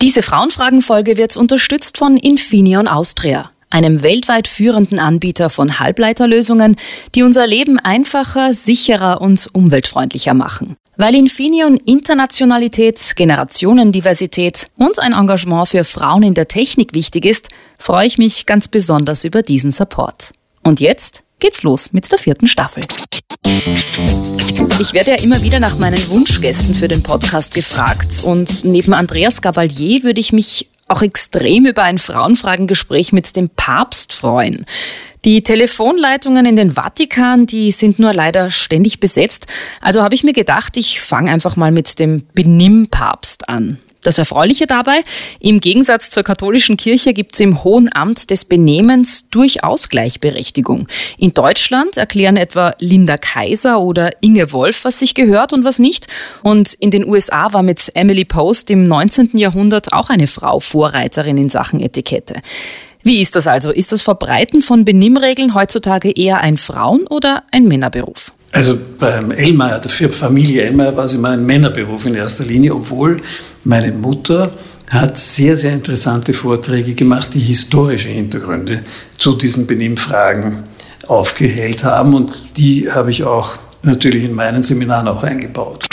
Diese Frauenfragen-Folge wird unterstützt von Infineon Austria, einem weltweit führenden Anbieter von Halbleiterlösungen, die unser Leben einfacher, sicherer und umweltfreundlicher machen. Weil Infineon Internationalität, Generationendiversität und ein Engagement für Frauen in der Technik wichtig ist, freue ich mich ganz besonders über diesen Support. Und jetzt geht's los mit der vierten Staffel. Ich werde ja immer wieder nach meinen Wunschgästen für den Podcast gefragt und neben Andreas Gabalier würde ich mich auch extrem über ein Frauenfragengespräch mit dem Papst freuen. Die Telefonleitungen in den Vatikan, die sind nur leider ständig besetzt. Also habe ich mir gedacht, ich fange einfach mal mit dem Benimm-Papst an. Das Erfreuliche dabei, im Gegensatz zur katholischen Kirche gibt es im Hohen Amt des Benehmens durchaus Gleichberechtigung. In Deutschland erklären etwa Linda Kaiser oder Inge Wolf, was sich gehört und was nicht. Und in den USA war mit Emily Post im 19. Jahrhundert auch eine Frau Vorreiterin in Sachen Etikette. Wie ist das also? Ist das Verbreiten von Benimmregeln heutzutage eher ein Frauen- oder ein Männerberuf? Also beim Elmeier, der Familie Elmeier, war es immer ein Männerberuf in erster Linie, obwohl meine Mutter hat sehr, sehr interessante Vorträge gemacht, die historische Hintergründe zu diesen Benimmfragen aufgehellt haben und die habe ich auch natürlich in meinen Seminaren auch eingebaut.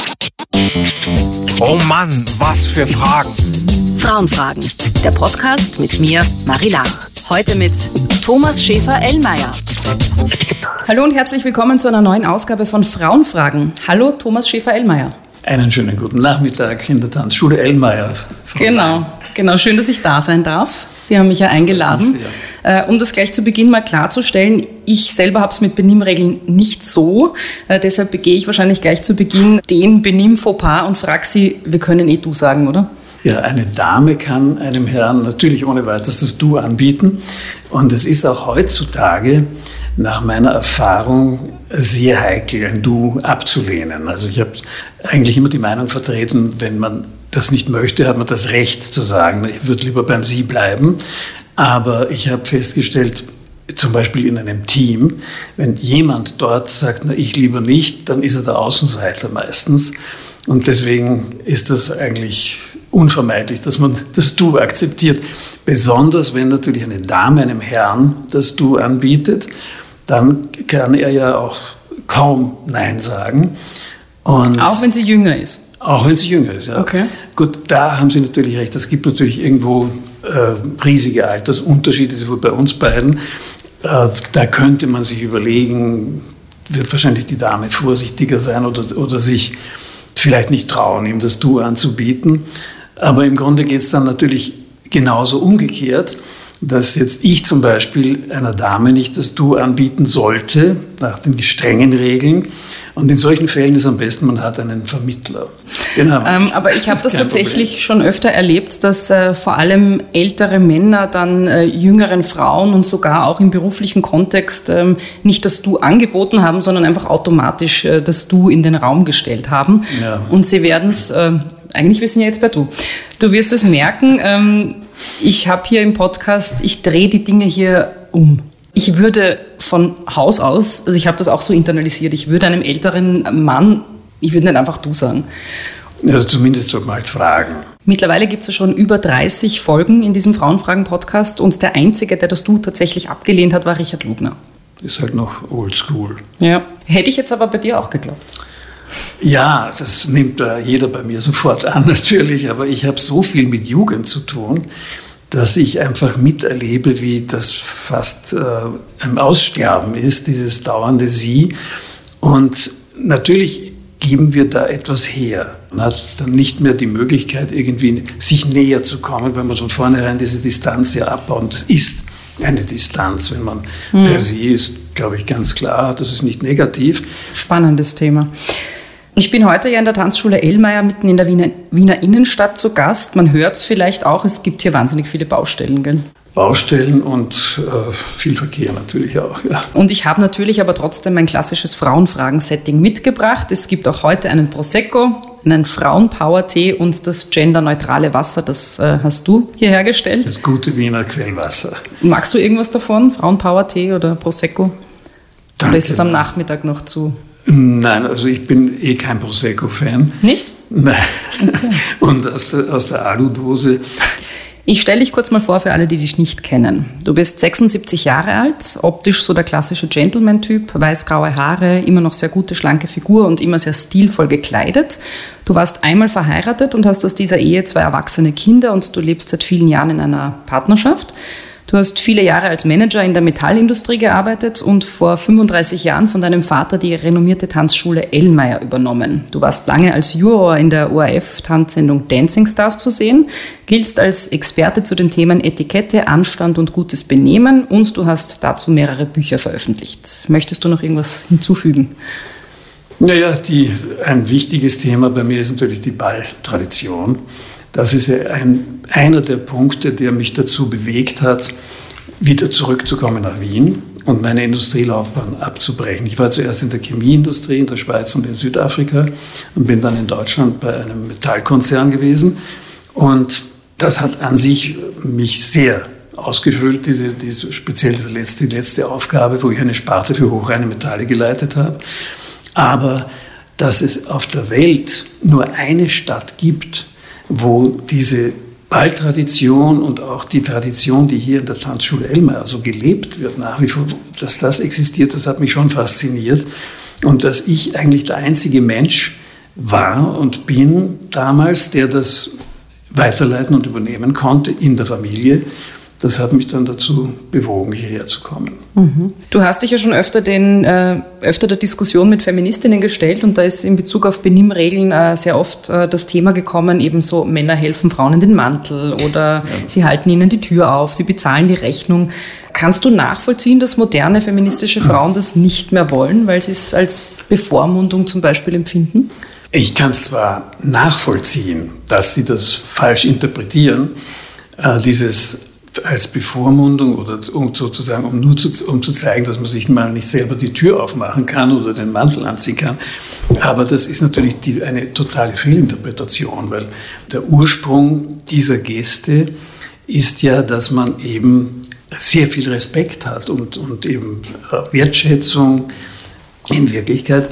Oh Mann, was für Fragen! Frauenfragen, der Podcast mit mir, Marie Lach. Heute mit Thomas Schäfer-Ellmeier. Hallo und herzlich willkommen zu einer neuen Ausgabe von Frauenfragen. Hallo, Thomas Schäfer-Ellmeier. Einen schönen guten Nachmittag in der Tanzschule Ellmeier. Genau, genau. Schön, dass ich da sein darf. Sie haben mich ja eingeladen. Äh, um das gleich zu Beginn mal klarzustellen, ich selber habe es mit Benimmregeln nicht so. Äh, deshalb begehe ich wahrscheinlich gleich zu Beginn den Benimm-Fauxpas und frage Sie, wir können eh du sagen, oder? Ja, eine Dame kann einem Herrn natürlich ohne weiteres das Du anbieten. Und es ist auch heutzutage nach meiner Erfahrung sehr heikel, ein Du abzulehnen. Also ich habe eigentlich immer die Meinung vertreten, wenn man das nicht möchte, hat man das Recht zu sagen, ich würde lieber beim Sie bleiben. Aber ich habe festgestellt, zum Beispiel in einem Team, wenn jemand dort sagt, na, ich lieber nicht, dann ist er der Außenseiter meistens. Und deswegen ist das eigentlich unvermeidlich, dass man das Du akzeptiert. Besonders wenn natürlich eine Dame einem Herrn das Du anbietet, dann kann er ja auch kaum Nein sagen. Und auch wenn sie jünger ist. Auch wenn sie jünger ist, ja. Okay. Gut, da haben Sie natürlich recht. Es gibt natürlich irgendwo riesige Altersunterschiede, sowohl bei uns beiden. Äh, da könnte man sich überlegen, wird wahrscheinlich die Dame vorsichtiger sein oder, oder sich vielleicht nicht trauen, ihm das Du anzubieten. Aber im Grunde geht es dann natürlich genauso umgekehrt dass jetzt ich zum Beispiel einer Dame nicht das Du anbieten sollte, nach den strengen Regeln. Und in solchen Fällen ist am besten, man hat einen Vermittler. Genau. Ähm, aber ich habe das tatsächlich Problem. schon öfter erlebt, dass äh, vor allem ältere Männer dann äh, jüngeren Frauen und sogar auch im beruflichen Kontext ähm, nicht das Du angeboten haben, sondern einfach automatisch äh, das Du in den Raum gestellt haben. Ja. Und sie werden es äh, eigentlich wissen ja jetzt bei du. Du wirst es merken, ähm, ich habe hier im Podcast, ich drehe die Dinge hier um. Ich würde von Haus aus, also ich habe das auch so internalisiert, ich würde einem älteren Mann, ich würde nicht einfach du sagen. Also zumindest sollte man halt fragen. Mittlerweile gibt es ja schon über 30 Folgen in diesem Frauenfragen-Podcast und der Einzige, der das Du tatsächlich abgelehnt hat, war Richard Lugner. Ist halt noch oldschool. Ja. Hätte ich jetzt aber bei dir auch geglaubt. Ja, das nimmt äh, jeder bei mir sofort an natürlich, aber ich habe so viel mit Jugend zu tun, dass ich einfach miterlebe, wie das fast äh, im Aussterben ist, dieses dauernde Sie. Und natürlich geben wir da etwas her. Man hat dann nicht mehr die Möglichkeit, irgendwie sich näher zu kommen, wenn man von vornherein diese Distanz ja abbaut. Und das ist eine Distanz, wenn man mhm. per se ist, glaube ich, ganz klar, das ist nicht negativ. Spannendes Thema. Ich bin heute ja in der Tanzschule Ellmeier mitten in der Wiener, Wiener Innenstadt zu Gast. Man hört es vielleicht auch, es gibt hier wahnsinnig viele Baustellen. Gell? Baustellen und äh, viel Verkehr natürlich auch. Ja. Und ich habe natürlich aber trotzdem mein klassisches Frauenfragen-Setting mitgebracht. Es gibt auch heute einen Prosecco, einen Frauenpower-Tee und das genderneutrale Wasser. Das äh, hast du hier hergestellt. Das gute Wiener Quellwasser. Magst du irgendwas davon? Frauenpower-Tee oder Prosecco? Danke. Oder ist es am Nachmittag noch zu Nein, also ich bin eh kein Prosecco-Fan. Nicht? Nein. Okay. Und aus der, aus der Aludose ich stelle dich kurz mal vor für alle, die dich nicht kennen. Du bist 76 Jahre alt, optisch so der klassische Gentleman-Typ, weiß-graue Haare, immer noch sehr gute, schlanke Figur und immer sehr stilvoll gekleidet. Du warst einmal verheiratet und hast aus dieser Ehe zwei erwachsene Kinder und du lebst seit vielen Jahren in einer Partnerschaft. Du hast viele Jahre als Manager in der Metallindustrie gearbeitet und vor 35 Jahren von deinem Vater die renommierte Tanzschule Ellmeier übernommen. Du warst lange als Juror in der ORF-Tanzsendung Dancing Stars zu sehen, giltst als Experte zu den Themen Etikette, Anstand und gutes Benehmen und du hast dazu mehrere Bücher veröffentlicht. Möchtest du noch irgendwas hinzufügen? Naja, die, ein wichtiges Thema bei mir ist natürlich die Balltradition. Das ist ja ein, einer der Punkte, der mich dazu bewegt hat, wieder zurückzukommen nach Wien und meine Industrielaufbahn abzubrechen. Ich war zuerst in der Chemieindustrie in der Schweiz und in Südafrika und bin dann in Deutschland bei einem Metallkonzern gewesen. Und das hat an sich mich sehr ausgefüllt, diese, diese speziell diese letzte, die letzte Aufgabe, wo ich eine Sparte für hochreine Metalle geleitet habe. Aber dass es auf der Welt nur eine Stadt gibt, wo diese Balltradition und auch die Tradition, die hier in der Tanzschule Elmar also gelebt wird, nach wie vor, dass das existiert, das hat mich schon fasziniert. Und dass ich eigentlich der einzige Mensch war und bin damals, der das weiterleiten und übernehmen konnte in der Familie das hat mich dann dazu bewogen, hierher zu kommen. Mhm. Du hast dich ja schon öfter, den, äh, öfter der Diskussion mit Feministinnen gestellt und da ist in Bezug auf Benimmregeln äh, sehr oft äh, das Thema gekommen, ebenso Männer helfen Frauen in den Mantel oder ja. sie halten ihnen die Tür auf, sie bezahlen die Rechnung. Kannst du nachvollziehen, dass moderne feministische Frauen das nicht mehr wollen, weil sie es als Bevormundung zum Beispiel empfinden? Ich kann es zwar nachvollziehen, dass sie das falsch interpretieren, äh, dieses als Bevormundung oder sozusagen, um nur zu, um zu zeigen, dass man sich mal nicht selber die Tür aufmachen kann oder den Mantel anziehen kann. Aber das ist natürlich die, eine totale Fehlinterpretation, weil der Ursprung dieser Geste ist ja, dass man eben sehr viel Respekt hat und, und eben Wertschätzung. In Wirklichkeit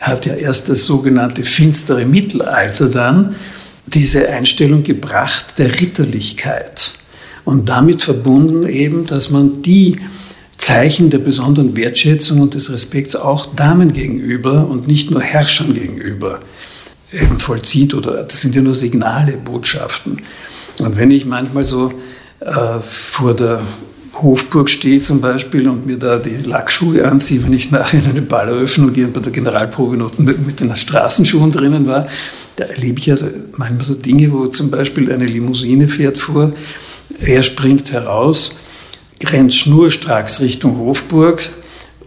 hat ja erst das sogenannte finstere Mittelalter dann diese Einstellung gebracht der Ritterlichkeit. Und damit verbunden eben, dass man die Zeichen der besonderen Wertschätzung und des Respekts auch Damen gegenüber und nicht nur Herrschern gegenüber eben vollzieht oder das sind ja nur Signale, Botschaften. Und wenn ich manchmal so äh, vor der Hofburg stehe zum Beispiel und mir da die Lackschuhe anziehe, wenn ich nachher in eine Balleröffnung gehe und bei der Generalprobe noch mit, den Straßenschuhen drinnen war, da erlebe ich also manchmal so Dinge, wo zum Beispiel eine Limousine fährt vor er springt heraus, rennt schnurstracks Richtung Hofburg,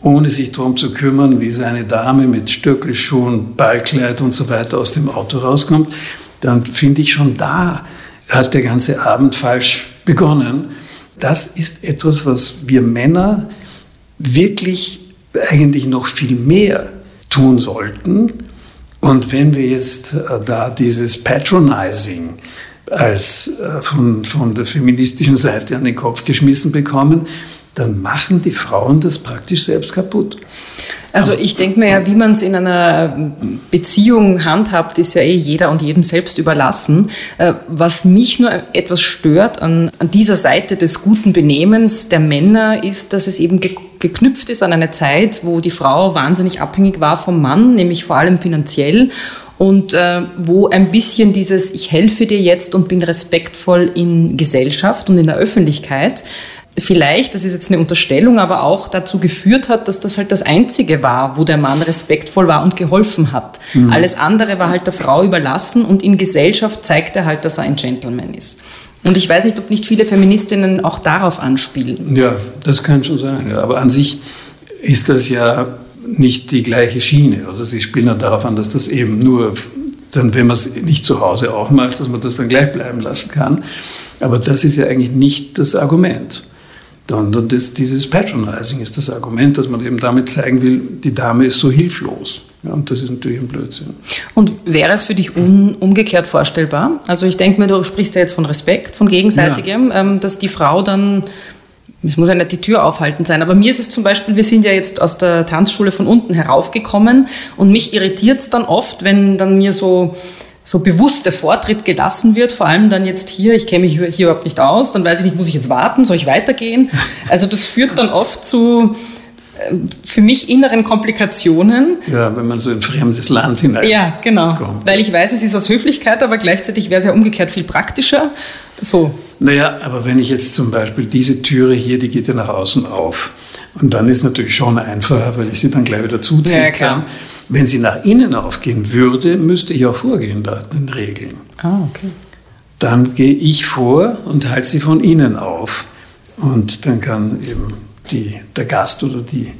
ohne sich darum zu kümmern, wie seine Dame mit Stöckelschuhen, Ballkleid und so weiter aus dem Auto rauskommt. Dann finde ich schon da hat der ganze Abend falsch begonnen. Das ist etwas, was wir Männer wirklich eigentlich noch viel mehr tun sollten. Und wenn wir jetzt äh, da dieses Patronizing als äh, von, von der feministischen Seite an den Kopf geschmissen bekommen, dann machen die Frauen das praktisch selbst kaputt. Also ich denke mir ja, wie man es in einer Beziehung handhabt, ist ja eh jeder und jedem selbst überlassen. Äh, was mich nur etwas stört an, an dieser Seite des guten Benehmens der Männer ist, dass es eben geknüpft ist an eine Zeit, wo die Frau wahnsinnig abhängig war vom Mann, nämlich vor allem finanziell und äh, wo ein bisschen dieses Ich helfe dir jetzt und bin respektvoll in Gesellschaft und in der Öffentlichkeit vielleicht, das ist jetzt eine Unterstellung, aber auch dazu geführt hat, dass das halt das Einzige war, wo der Mann respektvoll war und geholfen hat. Mhm. Alles andere war halt der Frau überlassen und in Gesellschaft zeigt er halt, dass er ein Gentleman ist. Und ich weiß nicht, ob nicht viele Feministinnen auch darauf anspielen. Ja, das kann schon sein. Ja. Aber an sich ist das ja nicht die gleiche Schiene. Also sie spielen ja darauf an, dass das eben nur dann, wenn man es nicht zu Hause auch macht, dass man das dann gleich bleiben lassen kann. Aber das ist ja eigentlich nicht das Argument. Sondern das, dieses Patronizing ist das Argument, dass man eben damit zeigen will, die Dame ist so hilflos. Ja, und das ist natürlich ein Blödsinn. Und wäre es für dich un, umgekehrt vorstellbar? Also ich denke mir, du sprichst ja jetzt von Respekt, von gegenseitigem, ja. ähm, dass die Frau dann es muss ja nicht die Tür aufhalten sein, aber mir ist es zum Beispiel, wir sind ja jetzt aus der Tanzschule von unten heraufgekommen und mich irritiert es dann oft, wenn dann mir so so bewusst der Vortritt gelassen wird, vor allem dann jetzt hier, ich kenne mich hier, hier überhaupt nicht aus, dann weiß ich nicht, muss ich jetzt warten, soll ich weitergehen? Also das führt dann oft zu für mich inneren Komplikationen. Ja, wenn man so in ein fremdes Land hinein. Ja, genau. Kommt. Weil ich weiß, es ist aus Höflichkeit, aber gleichzeitig wäre es ja umgekehrt viel praktischer. So. Naja, aber wenn ich jetzt zum Beispiel diese Türe hier, die geht ja nach außen auf. Und dann ist natürlich schon einfacher, weil ich sie dann gleich wieder zuziehen ja, kann. Wenn sie nach innen aufgehen würde, müsste ich auch vorgehen da den Regeln. Ah, okay. Dann gehe ich vor und halte sie von innen auf. Und dann kann eben die, der Gast oder die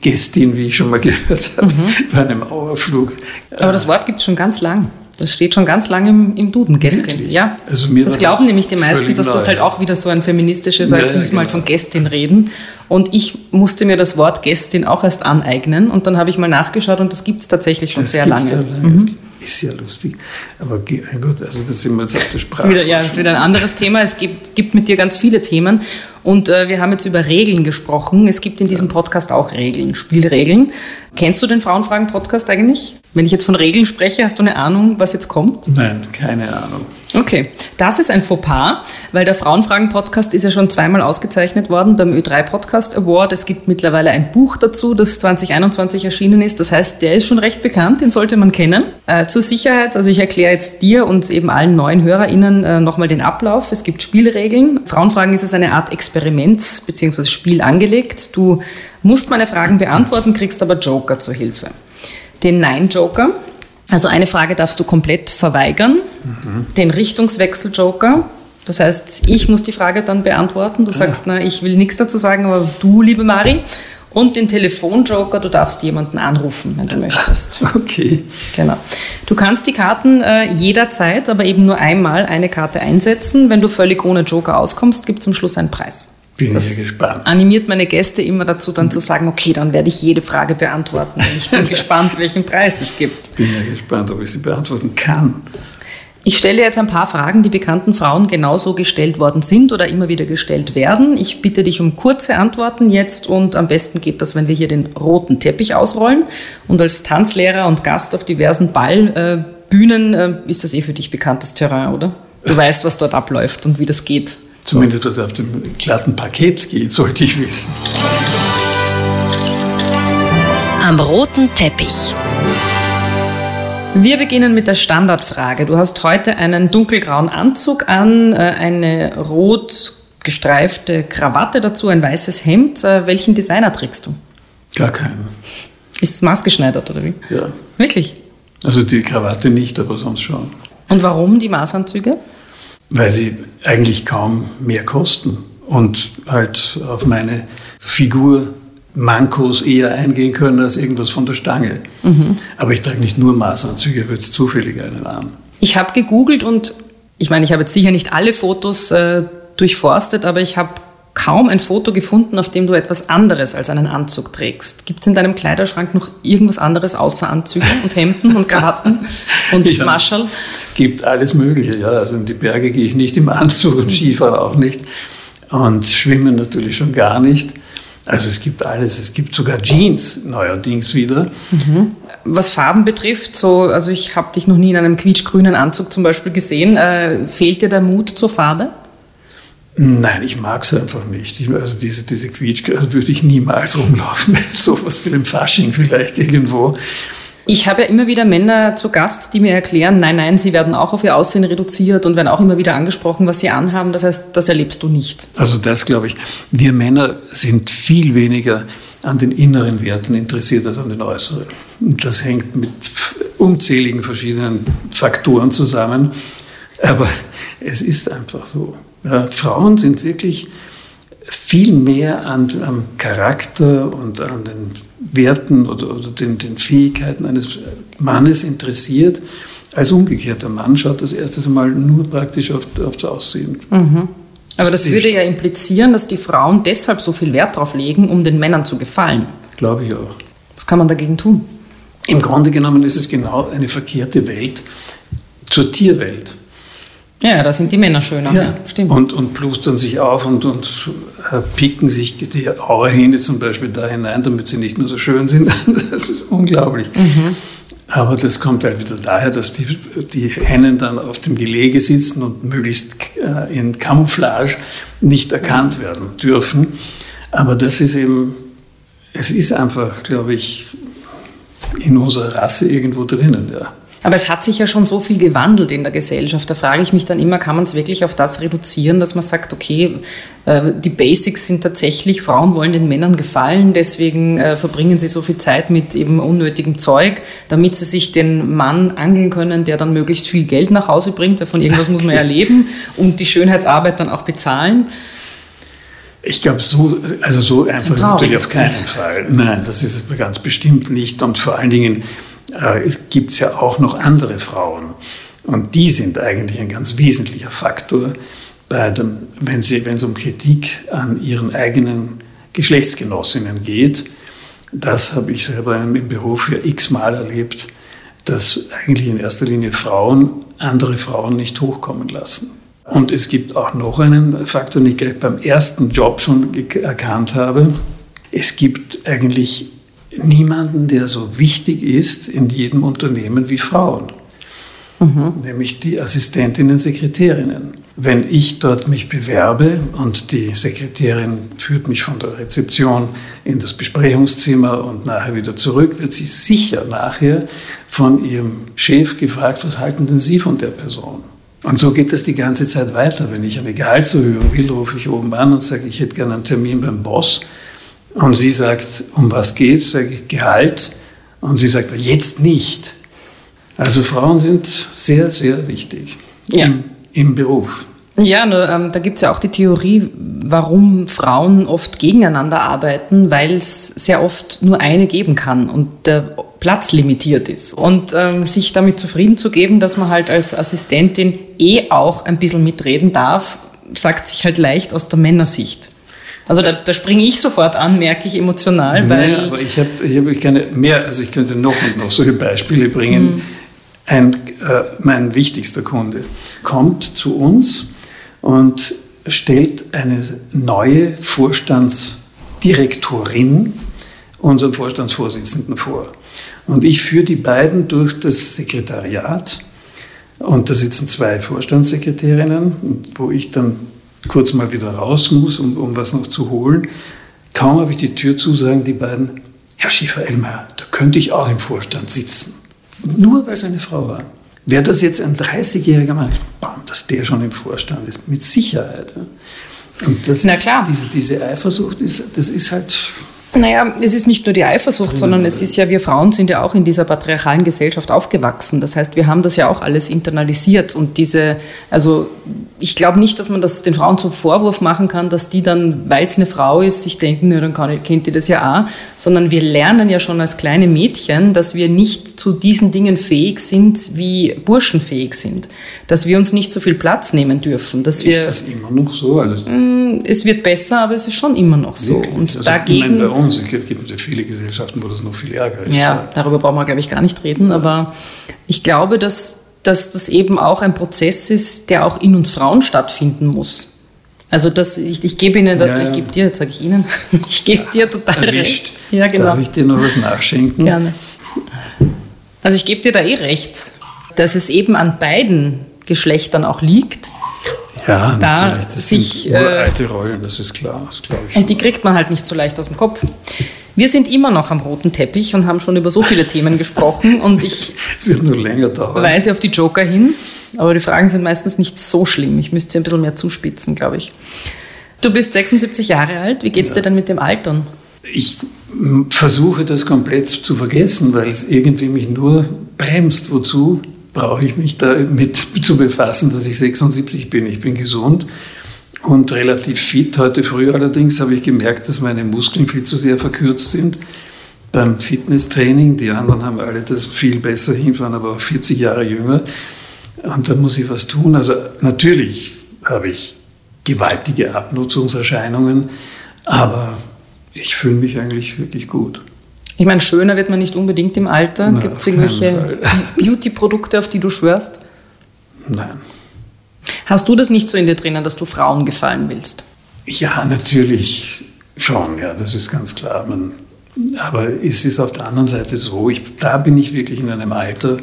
Gästin, wie ich schon mal gehört habe, mhm. bei einem Auerflug. Aber das Wort gibt es schon ganz lang. Das steht schon ganz lange im, im Duden, Gästin. Ja. Also mir das glauben nämlich die meisten, dass das halt auch wieder so ein feministisches, ja, jetzt müssen wir halt von Gästin reden. Und ich musste mir das Wort Gästin auch erst aneignen und dann habe ich mal nachgeschaut und das gibt es tatsächlich schon das sehr lange. lange. Mhm. Ist ja lustig. Aber gut, also da sind wir jetzt auf der Sprache. ja, das ist wieder ein anderes Thema. Es gibt, gibt mit dir ganz viele Themen. Und äh, wir haben jetzt über Regeln gesprochen. Es gibt in diesem Podcast auch Regeln, Spielregeln. Kennst du den Frauenfragen-Podcast eigentlich? Wenn ich jetzt von Regeln spreche, hast du eine Ahnung, was jetzt kommt? Nein, keine Ahnung. Okay, das ist ein Fauxpas, weil der Frauenfragen-Podcast ist ja schon zweimal ausgezeichnet worden beim Ö3 Podcast Award. Es gibt mittlerweile ein Buch dazu, das 2021 erschienen ist. Das heißt, der ist schon recht bekannt, den sollte man kennen. Äh, zur Sicherheit, also ich erkläre jetzt dir und eben allen neuen HörerInnen äh, nochmal den Ablauf. Es gibt Spielregeln. Frauenfragen ist es eine Art Experiment bzw. Spiel angelegt. Du musst meine Fragen beantworten, kriegst aber Joker zur Hilfe den Nein-Joker. Also eine Frage darfst du komplett verweigern. Mhm. Den Richtungswechsel-Joker. Das heißt, ich muss die Frage dann beantworten. Du sagst, na, ich will nichts dazu sagen, aber du, liebe Mari. Und den Telefon-Joker, du darfst jemanden anrufen, wenn du möchtest. Okay. Genau. Du kannst die Karten äh, jederzeit, aber eben nur einmal eine Karte einsetzen. Wenn du völlig ohne Joker auskommst, gibt es zum Schluss einen Preis. Bin das gespannt. Animiert meine Gäste immer dazu, dann zu sagen, okay, dann werde ich jede Frage beantworten. Ich bin gespannt, welchen Preis es gibt. Bin ja gespannt, ob ich sie beantworten kann. Ich stelle jetzt ein paar Fragen, die bekannten Frauen genauso gestellt worden sind oder immer wieder gestellt werden. Ich bitte dich um kurze Antworten jetzt und am besten geht das, wenn wir hier den roten Teppich ausrollen. Und als Tanzlehrer und Gast auf diversen Ballbühnen äh, ist das eh für dich bekanntes Terrain, oder? Du weißt, was dort abläuft und wie das geht. Zumindest was auf dem glatten Parkett geht, sollte ich wissen. Am roten Teppich. Wir beginnen mit der Standardfrage. Du hast heute einen dunkelgrauen Anzug an, äh, eine rot gestreifte Krawatte dazu, ein weißes Hemd. Äh, welchen Designer trägst du? Gar keinen. Ist es maßgeschneidert oder wie? Ja. Wirklich? Also die Krawatte nicht, aber sonst schon. Und warum die Maßanzüge? weil sie eigentlich kaum mehr kosten und halt auf meine Figur Mankos eher eingehen können als irgendwas von der Stange. Mhm. Aber ich trage nicht nur Maßanzüge, ich würde es zufällig einen an. Ich habe gegoogelt und ich meine, ich habe jetzt sicher nicht alle Fotos äh, durchforstet, aber ich habe kaum ein Foto gefunden, auf dem du etwas anderes als einen Anzug trägst. Gibt es in deinem Kleiderschrank noch irgendwas anderes außer Anzügen und Hemden und Krawatten und ja, Maschall? Gibt alles Mögliche, ja. Also in die Berge gehe ich nicht im Anzug und Skifahren auch nicht. Und schwimmen natürlich schon gar nicht. Also es gibt alles. Es gibt sogar Jeans neuerdings wieder. Mhm. Was Farben betrifft, so, also ich habe dich noch nie in einem quietschgrünen Anzug zum Beispiel gesehen. Äh, fehlt dir der Mut zur Farbe? Nein, ich mag es einfach nicht. Ich, also diese, diese Quietsch also würde ich niemals rumlaufen. so was für den Fasching vielleicht irgendwo. Ich habe ja immer wieder Männer zu Gast, die mir erklären, nein, nein, sie werden auch auf ihr Aussehen reduziert und werden auch immer wieder angesprochen, was sie anhaben. Das heißt, das erlebst du nicht. Also das glaube ich. Wir Männer sind viel weniger an den inneren Werten interessiert als an den äußeren. Und das hängt mit unzähligen verschiedenen Faktoren zusammen. Aber es ist einfach so. Ja, Frauen sind wirklich viel mehr an, am Charakter und an den Werten oder, oder den, den, Fähigkeiten eines Mannes interessiert, als umgekehrt. Der Mann schaut das erste Mal nur praktisch auf, auf das Aussehen. Mhm. Aber das würde ja implizieren, dass die Frauen deshalb so viel Wert darauf legen, um den Männern zu gefallen. Glaube ich auch. Was kann man dagegen tun? Im Grunde genommen ist es genau eine verkehrte Welt zur Tierwelt. Ja, da sind die Männer schöner. Ja, stimmt. Und, und plustern sich auf und, und picken sich die Auerhähne zum Beispiel da hinein, damit sie nicht mehr so schön sind. Das ist unglaublich. Mhm. Aber das kommt halt wieder daher, dass die, die Hennen dann auf dem Gelege sitzen und möglichst äh, in Camouflage nicht erkannt werden dürfen. Aber das ist eben, es ist einfach, glaube ich, in unserer Rasse irgendwo drinnen, ja. Aber es hat sich ja schon so viel gewandelt in der Gesellschaft. Da frage ich mich dann immer, kann man es wirklich auf das reduzieren, dass man sagt, okay, äh, die Basics sind tatsächlich, Frauen wollen den Männern gefallen, deswegen äh, verbringen sie so viel Zeit mit eben unnötigem Zeug, damit sie sich den Mann angeln können, der dann möglichst viel Geld nach Hause bringt, weil von irgendwas muss man ja leben und die Schönheitsarbeit dann auch bezahlen. Ich glaube, so, also so einfach ist natürlich auf keinen Fall. Nein, das ist es ganz bestimmt nicht. Und vor allen Dingen, äh, es gibt ja auch noch andere Frauen. Und die sind eigentlich ein ganz wesentlicher Faktor, bei dem, wenn, sie, wenn es um Kritik an ihren eigenen Geschlechtsgenossinnen geht. Das habe ich selber im Beruf ja x-mal erlebt, dass eigentlich in erster Linie Frauen andere Frauen nicht hochkommen lassen. Und es gibt auch noch einen Faktor, den ich gleich beim ersten Job schon erkannt habe. Es gibt eigentlich niemanden, der so wichtig ist in jedem Unternehmen wie Frauen, mhm. nämlich die Assistentinnen, Sekretärinnen. Wenn ich dort mich bewerbe und die Sekretärin führt mich von der Rezeption in das Besprechungszimmer und nachher wieder zurück, wird sie sicher nachher von ihrem Chef gefragt, was halten denn Sie von der Person? Und so geht das die ganze Zeit weiter. Wenn ich eine Gehaltserhöhung will, rufe ich oben an und sage, ich hätte gerne einen Termin beim Boss. Und sie sagt, um was geht? Sage ich, Gehalt. Und sie sagt, jetzt nicht. Also Frauen sind sehr, sehr wichtig ja. im, im Beruf. Ja, nur, ähm, da gibt es ja auch die Theorie, warum Frauen oft gegeneinander arbeiten, weil es sehr oft nur eine geben kann und der Platz limitiert ist. Und ähm, sich damit zufrieden zu geben, dass man halt als Assistentin eh auch ein bisschen mitreden darf, sagt sich halt leicht aus der Männersicht. Also da, da springe ich sofort an, merke ich emotional. Weil naja, aber ich habe ich hab keine mehr, also ich könnte noch und noch solche Beispiele bringen. Mhm. Ein, äh, mein wichtigster Kunde kommt zu uns und stellt eine neue Vorstandsdirektorin unserem Vorstandsvorsitzenden vor. Und ich führe die beiden durch das Sekretariat und da sitzen zwei Vorstandssekretärinnen, wo ich dann kurz mal wieder raus muss, um, um was noch zu holen. Kaum habe ich die Tür zu, sagen die beiden, Herr Schäfer-Elmar, da könnte ich auch im Vorstand sitzen. Nur weil es eine Frau war. Wäre das jetzt ein 30-jähriger Mann, bam, dass der schon im Vorstand ist, mit Sicherheit. Und das Na klar. Ist, diese, diese Eifersucht, ist, das ist halt naja, es ist nicht nur die Eifersucht, sondern es ist ja, wir Frauen sind ja auch in dieser patriarchalen Gesellschaft aufgewachsen. Das heißt, wir haben das ja auch alles internalisiert und diese, also ich glaube nicht, dass man das den Frauen zum Vorwurf machen kann, dass die dann, weil es eine Frau ist, sich denken, ja, dann kann, kennt die das ja auch, sondern wir lernen ja schon als kleine Mädchen, dass wir nicht zu diesen Dingen fähig sind, wie Burschen fähig sind. Dass wir uns nicht so viel Platz nehmen dürfen. Dass ist wir, das immer noch so? Also mm, es wird besser, aber es ist schon immer noch so. Und also dagegen, uns, es gibt ja viele Gesellschaften, wo das noch viel ärger ist. Ja, darüber brauchen wir, glaube ich, gar nicht reden, aber ich glaube, dass dass das eben auch ein Prozess ist, der auch in uns Frauen stattfinden muss. Also das, ich, ich gebe Ihnen, ja, ich gebe dir, jetzt sage ich Ihnen, ich gebe dir total Erwischt. recht. Ja, genau. Darf ich dir noch was nachschenken? Gerne. Also ich gebe dir da eh recht, dass es eben an beiden Geschlechtern auch liegt. Ja, da natürlich. Das sich, sind alte Rollen, das ist klar. Das ich. Und die kriegt man halt nicht so leicht aus dem Kopf. Wir sind immer noch am roten Teppich und haben schon über so viele Themen gesprochen und ich Wird nur länger dauern. weise auf die Joker hin, aber die Fragen sind meistens nicht so schlimm. Ich müsste sie ein bisschen mehr zuspitzen, glaube ich. Du bist 76 Jahre alt. Wie geht es dir denn mit dem Altern? Ich versuche das komplett zu vergessen, weil es irgendwie mich nur bremst. Wozu brauche ich mich damit zu befassen, dass ich 76 bin? Ich bin gesund und relativ fit. Heute früh allerdings habe ich gemerkt, dass meine Muskeln viel zu sehr verkürzt sind beim Fitnesstraining. Die anderen haben alle das viel besser hinfahren, aber auch 40 Jahre jünger. Und da muss ich was tun. Also natürlich habe ich gewaltige Abnutzungserscheinungen, aber ich fühle mich eigentlich wirklich gut. Ich meine, schöner wird man nicht unbedingt im Alter. Gibt es irgendwelche Beauty-Produkte, auf die du schwörst? Nein. Hast du das nicht so in dir drinnen, dass du Frauen gefallen willst? Ja, natürlich schon, ja, das ist ganz klar. Man Aber es ist auf der anderen Seite so, ich, da bin ich wirklich in einem Alter,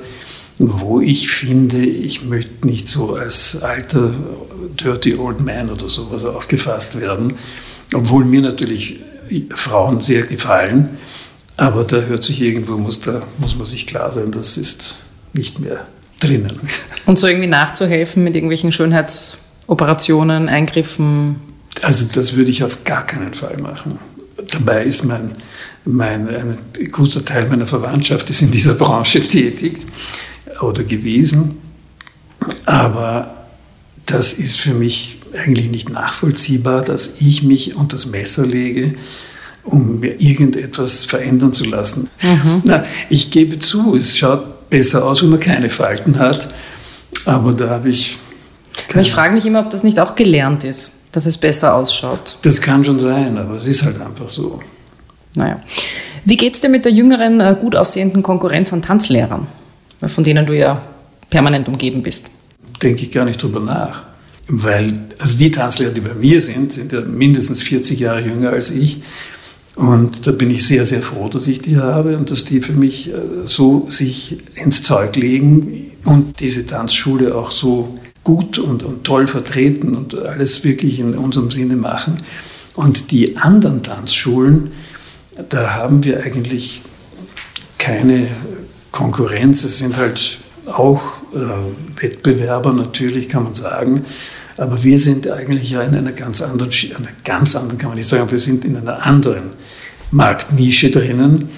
wo ich finde, ich möchte nicht so als alter Dirty Old Man oder sowas aufgefasst werden, obwohl mir natürlich Frauen sehr gefallen. Aber da hört sich irgendwo, muss, da, muss man sich klar sein, das ist nicht mehr drinnen. Und so irgendwie nachzuhelfen mit irgendwelchen Schönheitsoperationen, Eingriffen? Also das würde ich auf gar keinen Fall machen. Dabei ist mein, mein, ein großer Teil meiner Verwandtschaft ist in dieser Branche tätig oder gewesen. Aber das ist für mich eigentlich nicht nachvollziehbar, dass ich mich unter das Messer lege, um mir irgendetwas verändern zu lassen. Mhm. Na, ich gebe zu, es schaut besser aus, wenn man keine Falten hat, aber da habe ich. Ich frage mich immer, ob das nicht auch gelernt ist, dass es besser ausschaut. Das kann schon sein, aber es ist halt einfach so. Naja. Wie geht es dir mit der jüngeren, äh, gut aussehenden Konkurrenz an Tanzlehrern, von denen du ja permanent umgeben bist? Denke ich gar nicht drüber nach. Weil, also die Tanzlehrer, die bei mir sind, sind ja mindestens 40 Jahre jünger als ich. Und da bin ich sehr, sehr froh, dass ich die habe und dass die für mich äh, so sich ins Zeug legen und diese Tanzschule auch so gut und, und toll vertreten und alles wirklich in unserem Sinne machen. Und die anderen Tanzschulen, da haben wir eigentlich keine Konkurrenz. Es sind halt auch äh, Wettbewerber, natürlich kann man sagen. Aber wir sind eigentlich ja in einer ganz anderen, einer ganz anderen kann man nicht sagen, wir sind in einer anderen Marktnische drinnen.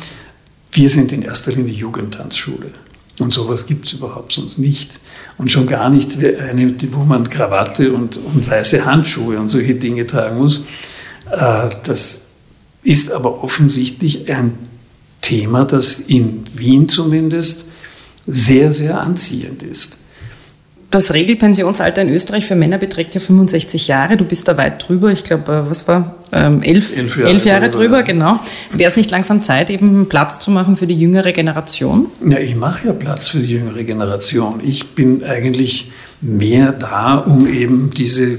Wir sind in erster Linie Jugendtanzschule. Und sowas gibt es überhaupt sonst nicht. Und schon gar nicht eine, wo man Krawatte und, und weiße Handschuhe und solche Dinge tragen muss. Äh, das ist aber offensichtlich ein Thema, das in Wien zumindest sehr, sehr anziehend ist. Das Regelpensionsalter in Österreich für Männer beträgt ja 65 Jahre. Du bist da weit drüber. Ich glaube, äh, was war? Ähm, elf, elf, Jahre, elf Jahre drüber, ja. genau. Wäre es nicht langsam Zeit, eben Platz zu machen für die jüngere Generation? Ja, ich mache ja Platz für die jüngere Generation. Ich bin eigentlich mehr da, um eben diese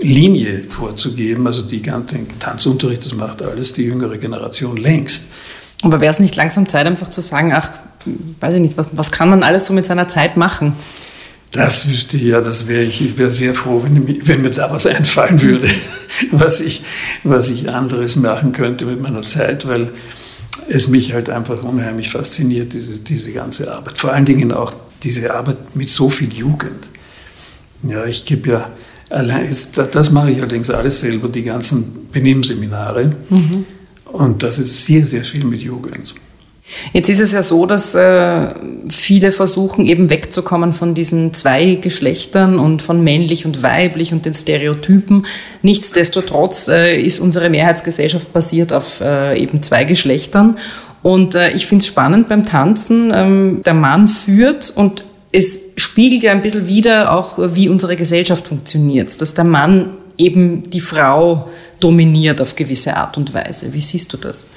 Linie vorzugeben. Also die ganze Tanzunterricht, das macht alles die jüngere Generation längst. Aber wäre es nicht langsam Zeit, einfach zu sagen, ach, weiß ich nicht, was, was kann man alles so mit seiner Zeit machen? Das wüsste ich ja, das wäre ich, ich wäre sehr froh, wenn, wenn, mir da was einfallen würde, was ich, was ich anderes machen könnte mit meiner Zeit, weil es mich halt einfach unheimlich fasziniert, diese, diese ganze Arbeit. Vor allen Dingen auch diese Arbeit mit so viel Jugend. Ja, ich gebe ja allein, das mache ich allerdings alles selber, die ganzen Benimmseminare. Mhm. Und das ist sehr, sehr viel mit Jugend. Jetzt ist es ja so, dass äh, viele versuchen eben wegzukommen von diesen zwei Geschlechtern und von männlich und weiblich und den Stereotypen. Nichtsdestotrotz äh, ist unsere Mehrheitsgesellschaft basiert auf äh, eben zwei Geschlechtern. Und äh, ich finde es spannend beim Tanzen. Ähm, der Mann führt und es spiegelt ja ein bisschen wieder auch, wie unsere Gesellschaft funktioniert, dass der Mann eben die Frau dominiert auf gewisse Art und Weise. Wie siehst du das?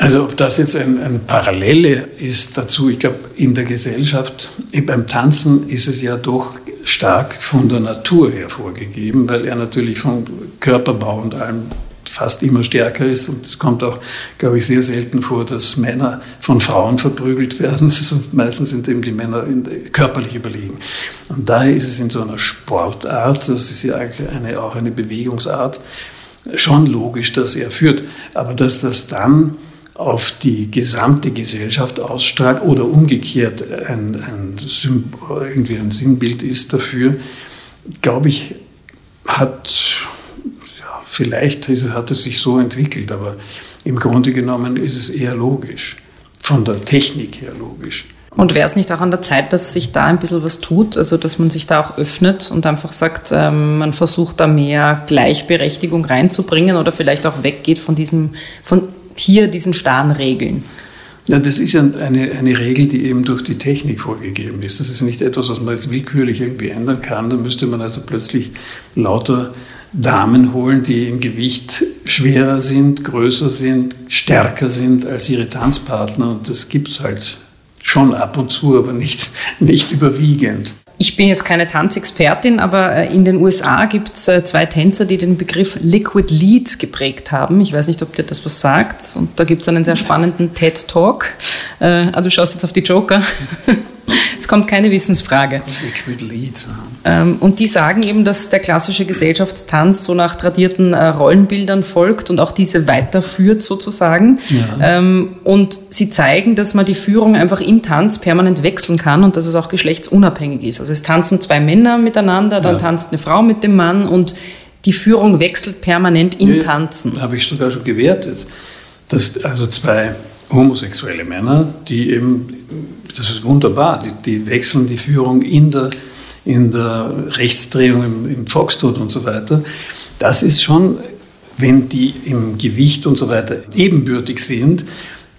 Also ob das jetzt ein, eine Parallele ist dazu, ich glaube, in der Gesellschaft, beim Tanzen ist es ja doch stark von der Natur her vorgegeben, weil er natürlich vom Körperbau und allem fast immer stärker ist. Und es kommt auch, glaube ich, sehr selten vor, dass Männer von Frauen verprügelt werden. Also meistens sind eben die Männer körperlich überlegen. Und daher ist es in so einer Sportart, das ist ja eine, auch eine Bewegungsart, schon logisch, dass er führt. Aber dass das dann auf die gesamte Gesellschaft ausstrahlt oder umgekehrt ein, ein, irgendwie ein Sinnbild ist dafür, glaube ich, hat ja, vielleicht hat es sich so entwickelt, aber im Grunde genommen ist es eher logisch, von der Technik her logisch. Und wäre es nicht auch an der Zeit, dass sich da ein bisschen was tut, also dass man sich da auch öffnet und einfach sagt, ähm, man versucht da mehr Gleichberechtigung reinzubringen oder vielleicht auch weggeht von diesem, von hier diesen starren Regeln? Ja, das ist ja eine, eine Regel, die eben durch die Technik vorgegeben ist. Das ist nicht etwas, was man jetzt willkürlich irgendwie ändern kann. Da müsste man also plötzlich lauter Damen holen, die im Gewicht schwerer sind, größer sind, stärker sind als ihre Tanzpartner. Und das gibt es halt schon ab und zu, aber nicht, nicht überwiegend. Ich bin jetzt keine Tanzexpertin, aber äh, in den USA gibt es äh, zwei Tänzer, die den Begriff Liquid Lead geprägt haben. Ich weiß nicht, ob dir das was sagt. Und da gibt es einen sehr spannenden TED Talk. Äh, ah, du schaust jetzt auf die Joker. Kommt keine Wissensfrage. Ähm, und die sagen eben, dass der klassische Gesellschaftstanz so nach tradierten äh, Rollenbildern folgt und auch diese weiterführt sozusagen. Ja. Ähm, und sie zeigen, dass man die Führung einfach im Tanz permanent wechseln kann und dass es auch geschlechtsunabhängig ist. Also es tanzen zwei Männer miteinander, dann ja. tanzt eine Frau mit dem Mann und die Führung wechselt permanent im ja, Tanzen. Habe ich sogar schon gewertet. Dass also zwei homosexuelle Männer, die eben das ist wunderbar. Die, die, wechseln die Führung in der, in der Rechtsdrehung im, im Foxtrot und so weiter. Das ist schon, wenn die im Gewicht und so weiter ebenbürtig sind,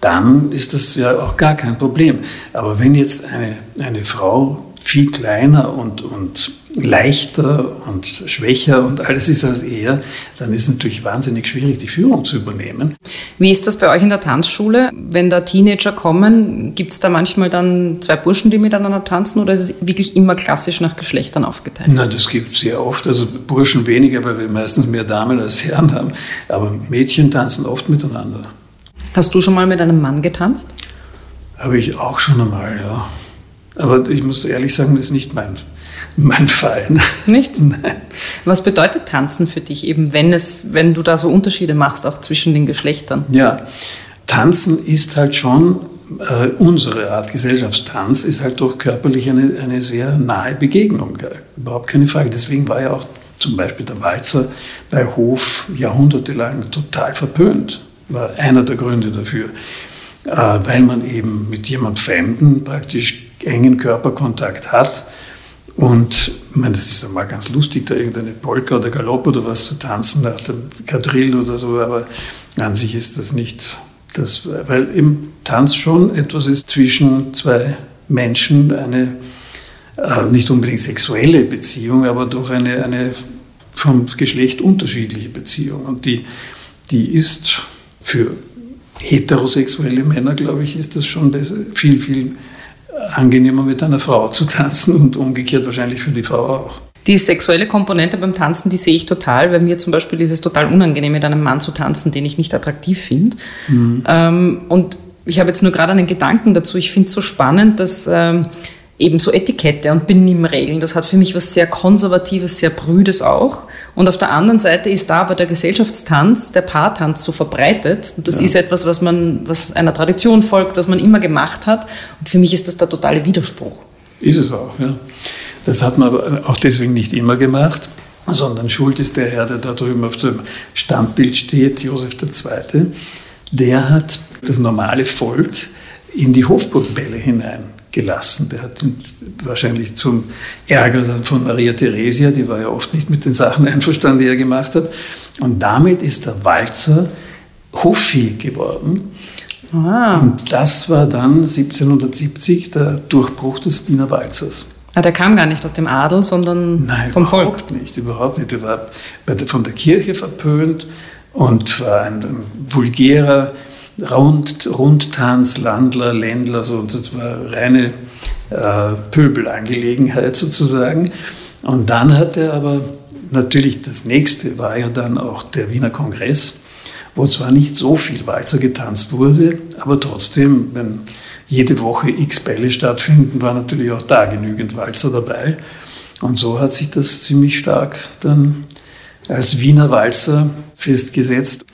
dann ist das ja auch gar kein Problem. Aber wenn jetzt eine, eine Frau viel kleiner und, und leichter und schwächer und alles ist als er, dann ist es natürlich wahnsinnig schwierig, die Führung zu übernehmen. Wie ist das bei euch in der Tanzschule? Wenn da Teenager kommen, gibt es da manchmal dann zwei Burschen, die miteinander tanzen oder ist es wirklich immer klassisch nach Geschlechtern aufgeteilt? Na, das gibt es sehr oft. Also Burschen weniger, weil wir meistens mehr Damen als Herren haben. Aber Mädchen tanzen oft miteinander. Hast du schon mal mit einem Mann getanzt? Habe ich auch schon einmal, ja. Aber ich muss ehrlich sagen, das ist nicht mein mein Fall. Nicht? Nein. Was bedeutet Tanzen für dich eben, wenn, es, wenn du da so Unterschiede machst, auch zwischen den Geschlechtern? Ja, Tanzen ist halt schon, äh, unsere Art Gesellschaftstanz ist halt doch körperlich eine, eine sehr nahe Begegnung. Überhaupt keine Frage. Deswegen war ja auch zum Beispiel der Walzer bei Hof jahrhundertelang total verpönt. War einer der Gründe dafür. Äh, weil man eben mit jemand Fremden praktisch engen Körperkontakt hat und ich meine, das ist einmal ganz lustig, da irgendeine Polka oder Galopp oder was zu tanzen nach dem Quadrille oder so, aber an sich ist das nicht das, weil im Tanz schon etwas ist zwischen zwei Menschen, eine äh, nicht unbedingt sexuelle Beziehung, aber doch eine, eine vom Geschlecht unterschiedliche Beziehung. Und die, die ist für heterosexuelle Männer, glaube ich, ist das schon besser, viel, viel angenehmer mit einer Frau zu tanzen und umgekehrt wahrscheinlich für die Frau auch. Die sexuelle Komponente beim Tanzen, die sehe ich total, weil mir zum Beispiel ist es total unangenehm, mit einem Mann zu tanzen, den ich nicht attraktiv finde. Mhm. Ähm, und ich habe jetzt nur gerade einen Gedanken dazu. Ich finde es so spannend, dass ähm, eben so Etikette und Benimmregeln, das hat für mich was sehr Konservatives, sehr Brüdes auch. Und auf der anderen Seite ist da aber der Gesellschaftstanz, der Paartanz so verbreitet. Und das ja. ist etwas, was man, was einer Tradition folgt, was man immer gemacht hat. Und für mich ist das der totale Widerspruch. Ist es auch, ja. Das hat man aber auch deswegen nicht immer gemacht, sondern schuld ist der Herr, der da drüben auf dem Standbild steht, Josef II. Der hat das normale Volk in die Hofburgbälle hinein gelassen. Der hat wahrschähig zum Ärger von Maria Theresia, die war ja oft nicht mit den Sachen einverstanden, die er gemacht hat. Und damit ist der Walzer hoffähig geworden. Ah. Und das war dann 1770 der Durchbruch des Wiener Walzers. Ah, der kam gar nicht aus dem Adel, sondern Nein, vom Volk? Überhaupt nicht, überhaupt nicht. Er war von der Kirche verpönt und war ein vulgärer Rund, Rundtanz, Landler, Ländler, so, das war reine äh, Pöbelangelegenheit sozusagen. Und dann hat er aber natürlich das nächste war ja dann auch der Wiener Kongress, wo zwar nicht so viel Walzer getanzt wurde, aber trotzdem, wenn jede Woche x Bälle stattfinden, war natürlich auch da genügend Walzer dabei. Und so hat sich das ziemlich stark dann als Wiener Walzer festgesetzt.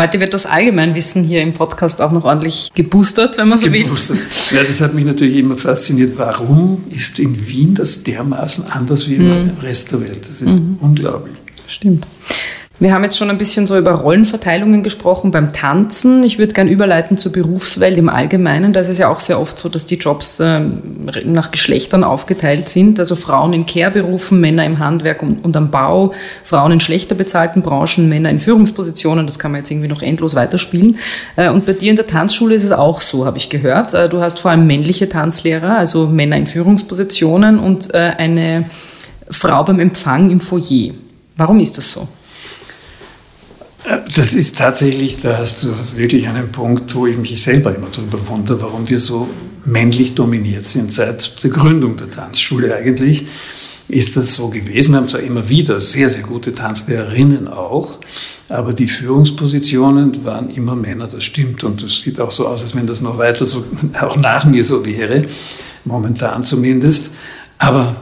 Heute wird das Allgemeinwissen hier im Podcast auch noch ordentlich geboostert, wenn man so geboostert. will. Ja, das hat mich natürlich immer fasziniert. Warum ist in Wien das dermaßen anders wie im mhm. Rest der Welt? Das ist mhm. unglaublich. Stimmt. Wir haben jetzt schon ein bisschen so über Rollenverteilungen gesprochen beim Tanzen. Ich würde gerne überleiten zur Berufswelt im Allgemeinen. Da ist es ja auch sehr oft so, dass die Jobs äh, nach Geschlechtern aufgeteilt sind. Also Frauen in Care-Berufen, Männer im Handwerk und, und, am Bau, Frauen in schlechter bezahlten Branchen, Männer in Führungspositionen. Das kann man jetzt irgendwie noch endlos weiterspielen. Äh, und bei dir in der Tanzschule ist es auch so, habe ich gehört. Äh, du hast vor allem männliche Tanzlehrer, also Männer in Führungspositionen und äh, eine Frau beim Empfang im Foyer. Warum ist das so? Das ist tatsächlich, da hast du wirklich einen Punkt, wo ich mich selber immer darüber wundere, warum wir so männlich dominiert sind, seit der Gründung der Tanzschule eigentlich ist das so gewesen. Haben zwar immer wieder sehr, sehr gute Tanzlehrerinnen auch, aber die Führungspositionen waren immer Männer, das stimmt. Und das sieht auch so aus, als wenn das noch weiter so, auch nach mir so wäre, momentan zumindest. Aber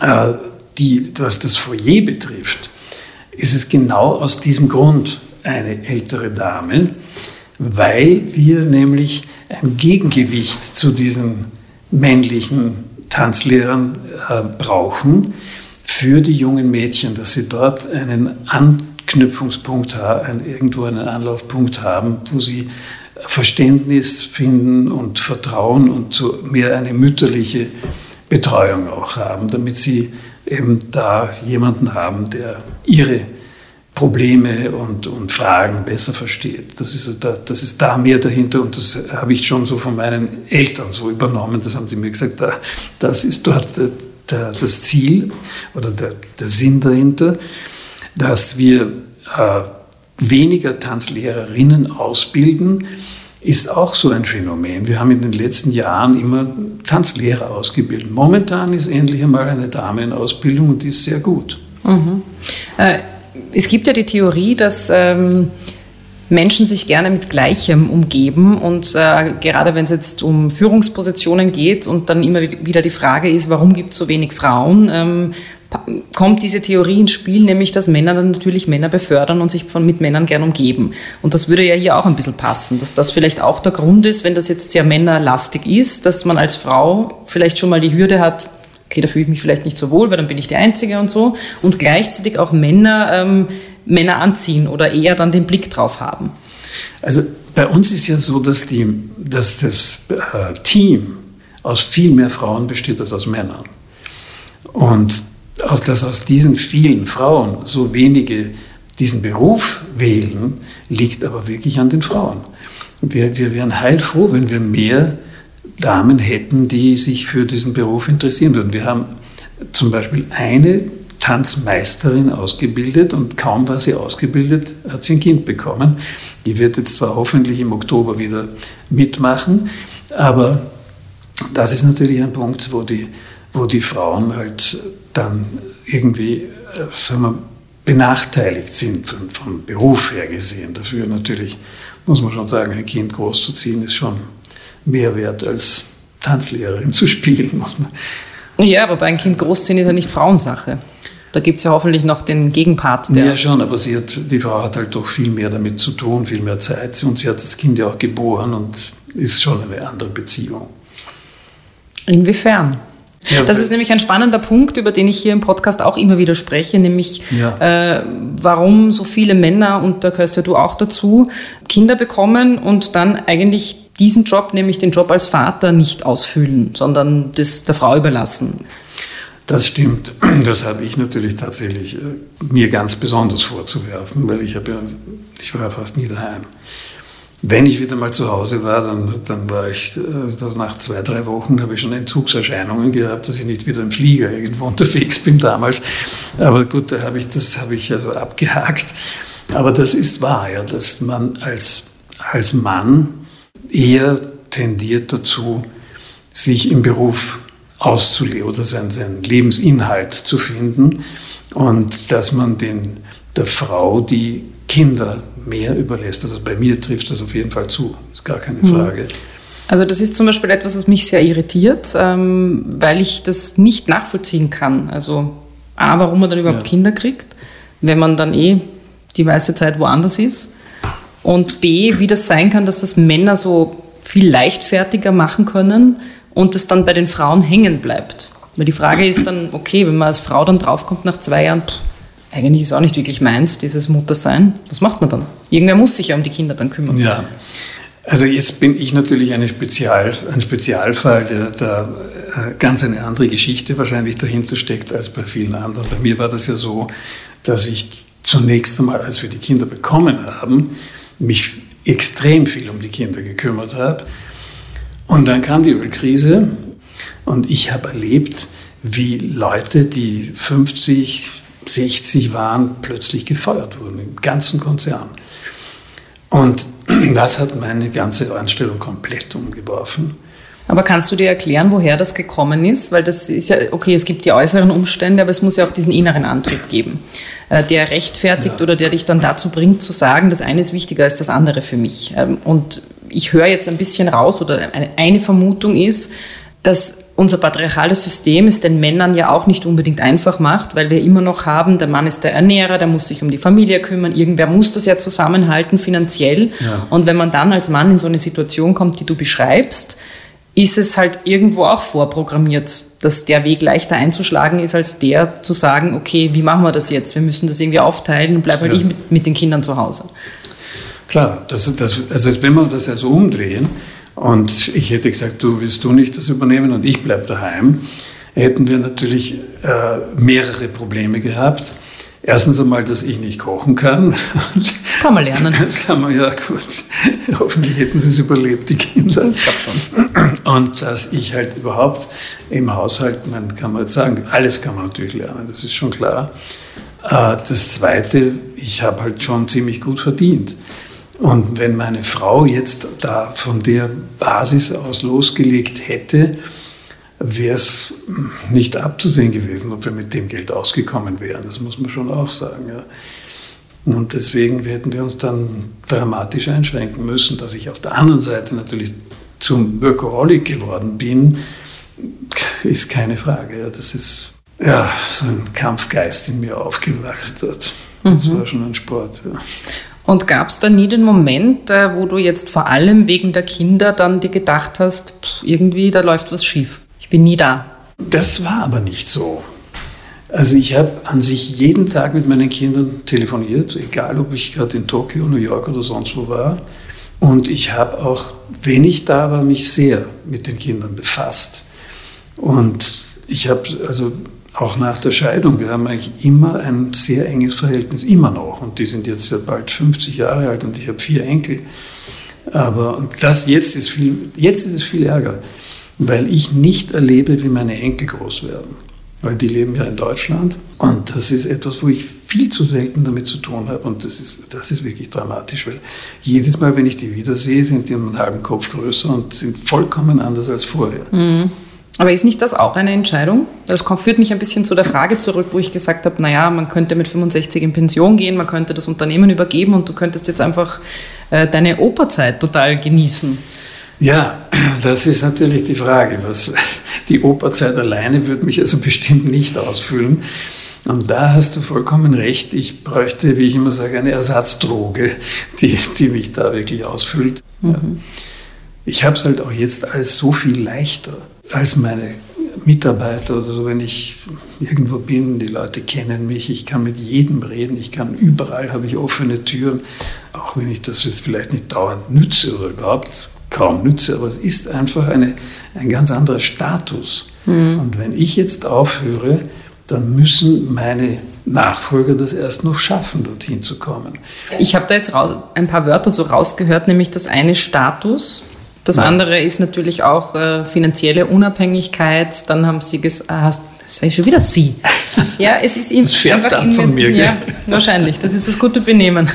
äh, die, was das Foyer betrifft, ist es genau aus diesem Grund eine ältere Dame, weil wir nämlich ein Gegengewicht zu diesen männlichen Tanzlehrern äh, brauchen für die jungen Mädchen, dass sie dort einen Anknüpfungspunkt haben, irgendwo einen Anlaufpunkt haben, wo sie Verständnis finden und Vertrauen und so mehr eine mütterliche Betreuung auch haben, damit sie eben da jemanden haben, der ihre Probleme und, und Fragen besser versteht. Das ist, da, das ist da mehr dahinter und das habe ich schon so von meinen Eltern so übernommen. Das haben sie mir gesagt, da, das ist dort der, der, das Ziel oder der, der Sinn dahinter, dass wir äh, weniger Tanzlehrerinnen ausbilden, ist auch so ein Phänomen. Wir haben in den letzten Jahren immer Tanzlehrer ausgebildet. Momentan ist endlich einmal eine Dame in Ausbildung und die ist sehr gut. Mhm. Äh, es gibt ja die Theorie, dass ähm, Menschen sich gerne mit Gleichem umgeben und äh, gerade wenn es jetzt um Führungspositionen geht und dann immer wieder die Frage ist, warum gibt es so wenig Frauen, ähm, kommt diese Theorie ins Spiel, nämlich dass Männer dann natürlich Männer befördern und sich von, mit Männern gern umgeben. Und das würde ja hier auch ein bisschen passen, dass das vielleicht auch der Grund ist, wenn das jetzt sehr männerlastig ist, dass man als Frau vielleicht schon mal die Hürde hat, okay, da fühle ich mich vielleicht nicht so wohl, weil dann bin ich die Einzige und so. Und gleichzeitig auch Männer ähm, Männer anziehen oder eher dann den Blick drauf haben. Also bei uns ist ja so, dass, die, dass das äh, Team aus viel mehr Frauen besteht als aus Männern. Und dass aus diesen vielen Frauen so wenige diesen Beruf wählen, liegt aber wirklich an den Frauen. Wir, wir wären heilfroh, wenn wir mehr Damen hätten, die sich für diesen Beruf interessieren würden. Wir haben zum Beispiel eine Tanzmeisterin ausgebildet und kaum war sie ausgebildet, hat sie ein Kind bekommen. Die wird jetzt zwar hoffentlich im Oktober wieder mitmachen, aber das ist natürlich ein Punkt, wo die, wo die Frauen halt dann irgendwie, äh, sagen wir, benachteiligt sind vom Beruf her gesehen. Dafür natürlich muss man schon sagen, ein Kind großzuziehen ist schon mehr wert als Tanzlehrerin zu spielen, muss man. Ja, wobei ein Kind großziehen ist ja nicht Frauensache. Da gibt es ja hoffentlich noch den Gegenpart. Ja, schon, aber sie hat, die Frau hat halt doch viel mehr damit zu tun, viel mehr Zeit. Und sie hat das Kind ja auch geboren und ist schon eine andere Beziehung. Inwiefern? Ja, das ist nämlich ein spannender Punkt, über den ich hier im Podcast auch immer wieder spreche, nämlich ja. äh, warum so viele Männer, und da gehörst ja du auch dazu, Kinder bekommen und dann eigentlich diesen Job, nämlich den Job als Vater, nicht ausfüllen, sondern das der Frau überlassen. Das stimmt. Das habe ich natürlich tatsächlich äh, mir ganz besonders vorzuwerfen, weil ich, habe ja, ich war ja fast nie daheim. Wenn ich wieder mal zu Hause war, dann, dann war ich, also nach zwei, drei Wochen habe ich schon Entzugserscheinungen gehabt, dass ich nicht wieder im Flieger irgendwo unterwegs bin damals. Aber gut, da habe ich, das habe ich also abgehakt. Aber das ist wahr, ja, dass man als, als Mann eher tendiert dazu, sich im Beruf auszuleben oder seinen, seinen Lebensinhalt zu finden und dass man den, der Frau die Kinder mehr überlässt. Also bei mir trifft das auf jeden Fall zu, ist gar keine hm. Frage. Also das ist zum Beispiel etwas, was mich sehr irritiert, ähm, weil ich das nicht nachvollziehen kann. Also A, warum man dann überhaupt ja. Kinder kriegt, wenn man dann eh die meiste Zeit woanders ist. Und B, wie das sein kann, dass das Männer so viel leichtfertiger machen können und es dann bei den Frauen hängen bleibt. Weil die Frage ist dann, okay, wenn man als Frau dann draufkommt nach zwei Jahren, pff, eigentlich ist auch nicht wirklich meins, dieses Muttersein. Was macht man dann? Irgendwer muss sich ja um die Kinder dann kümmern. Ja. Also jetzt bin ich natürlich eine Spezial, ein Spezialfall, der da äh, ganz eine andere Geschichte wahrscheinlich dahinter steckt als bei vielen anderen. Bei mir war das ja so, dass ich zunächst einmal, als wir die Kinder bekommen haben, mich extrem viel um die Kinder gekümmert habe. Und dann kam die Ölkrise und ich habe erlebt, wie Leute, die 50, 60 waren, plötzlich gefeuert wurden, im ganzen Konzern. Und das hat meine ganze Einstellung komplett umgeworfen. Aber kannst du dir erklären, woher das gekommen ist? Weil das ist ja, okay, es gibt die äußeren Umstände, aber es muss ja auch diesen inneren Antrieb geben, äh, der rechtfertigt ja. oder der dich dann dazu bringt zu sagen, das eine ist wichtiger als das andere für mich. Ähm, und ich höre jetzt ein bisschen raus oder eine Vermutung ist, dass unser patriarchales System es den Männern ja auch nicht unbedingt einfach macht, weil wir immer noch haben, der Mann ist der Ernährer, der muss sich um die Familie kümmern, irgendwer muss das ja zusammenhalten finanziell. Ja. Und wenn man dann als Mann in so eine Situation kommt, die du beschreibst, ist es halt irgendwo auch vorprogrammiert, dass der Weg leichter einzuschlagen ist, als der zu sagen, okay, wie machen wir das jetzt? Wir müssen das irgendwie aufteilen und bleib halt ja. ich mit, mit den Kindern zu Hause. Klar, das, das, also wenn wir das ja so umdrehen, und ich hätte gesagt, du willst du nicht das übernehmen und ich bleibe daheim, hätten wir natürlich äh, mehrere Probleme gehabt. Erstens einmal, dass ich nicht kochen kann. Das kann man lernen. kann man ja gut. Hoffentlich hätten sie es überlebt, die Kinder. Ich glaube schon. Und dass ich halt überhaupt im Haushalt, man kann man jetzt sagen, alles kann man natürlich lernen, das ist schon klar. Äh, das Zweite, ich habe halt schon ziemlich gut verdient. Und wenn meine Frau jetzt da von der Basis aus losgelegt hätte, wäre es nicht abzusehen gewesen, ob wir mit dem Geld ausgekommen wären. Das muss man schon auch sagen. Ja. Und deswegen hätten wir uns dann dramatisch einschränken müssen, dass ich auf der anderen Seite natürlich zum Workaholic geworden bin, ist keine Frage. Ja. Das ist ja so ein Kampfgeist in mir aufgewacht. Das mhm. war schon ein Sport. Ja. Und gab es da nie den Moment, äh, wo du jetzt vor allem wegen der Kinder dann dir gedacht hast, irgendwie, da läuft was schief? Ich bin nie da. Das war aber nicht so. Also ich habe an sich jeden Tag mit meinen Kindern telefoniert, egal ob ich gerade in Tokio, New York oder sonst wo war. Und ich habe auch, wenn ich da war, mich sehr mit den Kindern befasst. Und ich habe also auch nach der Scheidung, wir haben eigentlich immer ein sehr enges Verhältnis, immer noch. Und die sind jetzt ja bald 50 Jahre alt und ich habe vier Enkel. Aber und das jetzt ist viel, jetzt ist es viel Ärger, weil ich nicht erlebe, wie meine Enkel groß werden. Weil die leben ja in Deutschland und das ist etwas, wo ich viel zu selten damit zu tun habe und das ist, das ist wirklich dramatisch, weil jedes Mal, wenn ich die wiedersehe, sind die einen halben Kopf größer und sind vollkommen anders als vorher. Mhm. Aber ist nicht das auch eine Entscheidung? Das führt mich ein bisschen zu der Frage zurück, wo ich gesagt habe, naja, man könnte mit 65 in Pension gehen, man könnte das Unternehmen übergeben und du könntest jetzt einfach äh, deine Operzeit total genießen. Ja, das ist natürlich die Frage. Was, die Operzeit alleine würde mich also bestimmt nicht ausfüllen. Und da hast du vollkommen recht. Ich bräuchte, wie ich immer sage, eine Ersatzdroge, die, die mich da wirklich ausfüllt. Mhm. Ich habe es halt auch jetzt alles so viel leichter als meine Mitarbeiter oder so, wenn ich irgendwo bin, die Leute kennen mich, ich kann mit jedem reden, ich kann überall, habe ich offene Türen, auch wenn ich das jetzt vielleicht nicht dauernd nütze oder überhaupt kaum nütze, aber es ist einfach eine, ein ganz anderer Status. Mhm. Und wenn ich jetzt aufhöre, dann müssen meine Nachfolger das erst noch schaffen, dorthin zu kommen. Ich habe da jetzt ein paar Wörter so rausgehört, nämlich das eine Status, das Nein. andere ist natürlich auch äh, finanzielle Unabhängigkeit. Dann haben Sie gesagt, ah, das sage ich schon wieder Sie. Ja, es ist das einfach ab von mir. Ja, wahrscheinlich. Das ist das gute Benehmen.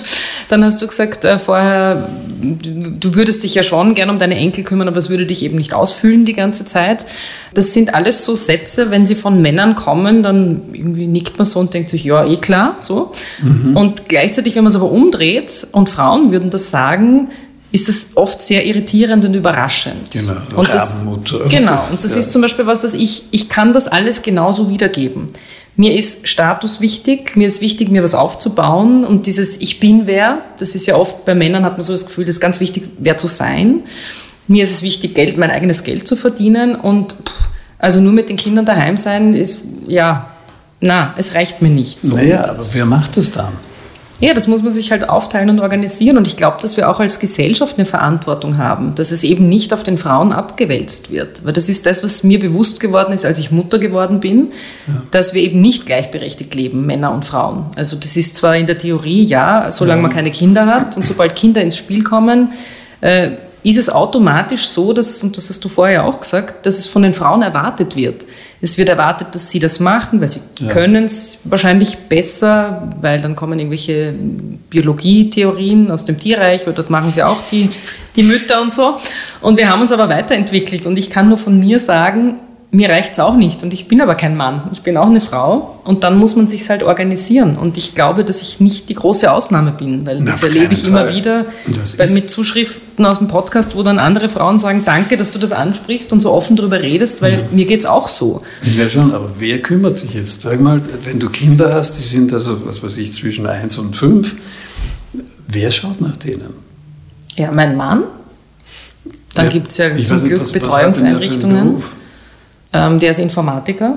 Dann hast du gesagt äh, vorher, du würdest dich ja schon gerne um deine Enkel kümmern, aber es würde dich eben nicht ausfüllen die ganze Zeit. Das sind alles so Sätze, wenn sie von Männern kommen, dann irgendwie nickt man so und denkt sich, ja, eh klar, so. Mhm. Und gleichzeitig, wenn man es aber umdreht und Frauen würden das sagen, ist es oft sehr irritierend und überraschend. Genau, und das, genau, und das ja. ist zum Beispiel was, was ich, ich kann das alles genauso wiedergeben. Mir ist Status wichtig, mir ist wichtig, mir was aufzubauen und dieses Ich bin wer, das ist ja oft bei Männern hat man so das Gefühl, das ist ganz wichtig, wer zu sein. Mir ist es wichtig, Geld, mein eigenes Geld zu verdienen und also nur mit den Kindern daheim sein ist, ja, na, es reicht mir nicht. So naja, aber wer macht das dann? Ja, das muss man sich halt aufteilen und organisieren. Und ich glaube, dass wir auch als Gesellschaft eine Verantwortung haben, dass es eben nicht auf den Frauen abgewälzt wird. Weil das ist das, was mir bewusst geworden ist, als ich Mutter geworden bin, ja. dass wir eben nicht gleichberechtigt leben, Männer und Frauen. Also das ist zwar in der Theorie ja, solange man keine Kinder hat und sobald Kinder ins Spiel kommen, äh, ist es automatisch so, dass, und das hast du vorher auch gesagt, dass es von den Frauen erwartet wird. Es wird erwartet, dass sie das machen, weil sie ja. können es wahrscheinlich besser, weil dann kommen irgendwelche Biologietheorien aus dem Tierreich, weil dort machen sie auch die, die Mütter und so. Und wir haben uns aber weiterentwickelt und ich kann nur von mir sagen, mir reicht es auch nicht und ich bin aber kein Mann. Ich bin auch eine Frau und dann muss man sich halt organisieren. Und ich glaube, dass ich nicht die große Ausnahme bin, weil das erlebe ich Fall. immer wieder weil mit Zuschriften aus dem Podcast, wo dann andere Frauen sagen, danke, dass du das ansprichst und so offen darüber redest, weil ja. mir geht es auch so. Ja schon, aber wer kümmert sich jetzt? Sag mal, wenn du Kinder hast, die sind also, was weiß ich, zwischen eins und fünf, wer schaut nach denen? Ja, mein Mann. Dann ja, gibt es ja zum Glück Betreuungseinrichtungen. Was ähm, der ist Informatiker.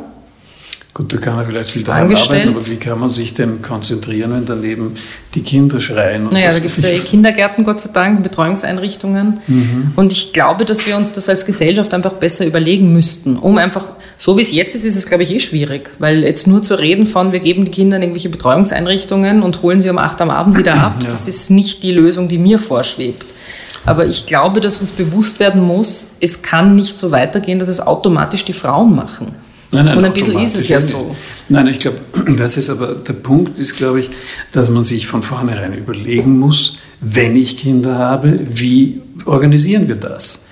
Gut, da kann er vielleicht viel daheim arbeiten, aber wie kann man sich denn konzentrieren, wenn daneben die Kinder schreien? naja, da gibt es ja eh Kindergärten, Gott sei Dank, Betreuungseinrichtungen. Mhm. Und ich glaube, dass wir uns das als Gesellschaft einfach besser überlegen müssten, um einfach, so wie es jetzt ist, ist es, glaube ich, eh schwierig. Weil jetzt nur zu reden von, wir geben die Kinder in irgendwelche Betreuungseinrichtungen und holen sie um acht am Abend wieder ab, ja. das ist nicht die Lösung, die mir vorschwebt. Aber ich glaube, dass uns bewusst werden muss, es kann nicht so weitergehen, dass es automatisch die Frauen machen. Nein, nein, Und ein bisschen ist es ja so. Nein, ich glaube, das ist aber der Punkt ist, glaube ich, dass man sich von vornherein überlegen muss, wenn ich Kinder habe, wie organisieren wir das?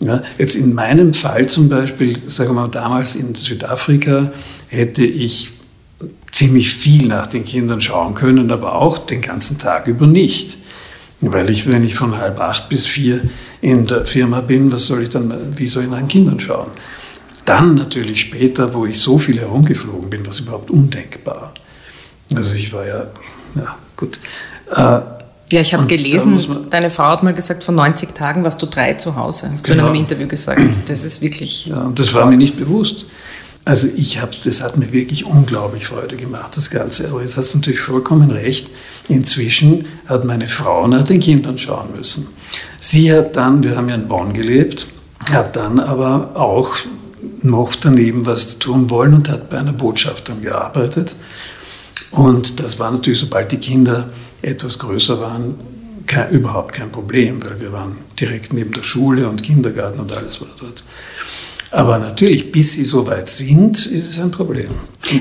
Ja, jetzt in meinem Fall zum Beispiel, sagen wir mal, damals in Südafrika hätte ich ziemlich viel nach den Kindern schauen können, aber auch den ganzen Tag über nicht. Weil ich, wenn ich von halb acht bis vier in der Firma bin, was soll ich dann, wie soll ich den Kindern schauen? Dann natürlich später, wo ich so viel herumgeflogen bin, was überhaupt undenkbar. Also ich war ja, ja gut. Äh, ja, ich habe gelesen, deine Frau hat mal gesagt, von 90 Tagen warst du drei zu Hause. Hast genau. du in einem genau. Interview gesagt. Das ist wirklich. Ja, und das war mir nicht bewusst. Also ich habe, das hat mir wirklich unglaublich Freude gemacht, das Ganze. Aber jetzt hast du natürlich vollkommen recht. Inzwischen hat meine Frau nach den Kindern schauen müssen. Sie hat dann, wir haben ja in Bonn gelebt, hat dann aber auch noch daneben was tun wollen und hat bei einer Botschaft dann gearbeitet. Und das war natürlich, sobald die Kinder etwas größer waren, kein, überhaupt kein Problem, weil wir waren direkt neben der Schule und Kindergarten und alles war dort. Aber natürlich, bis sie so weit sind, ist es ein Problem.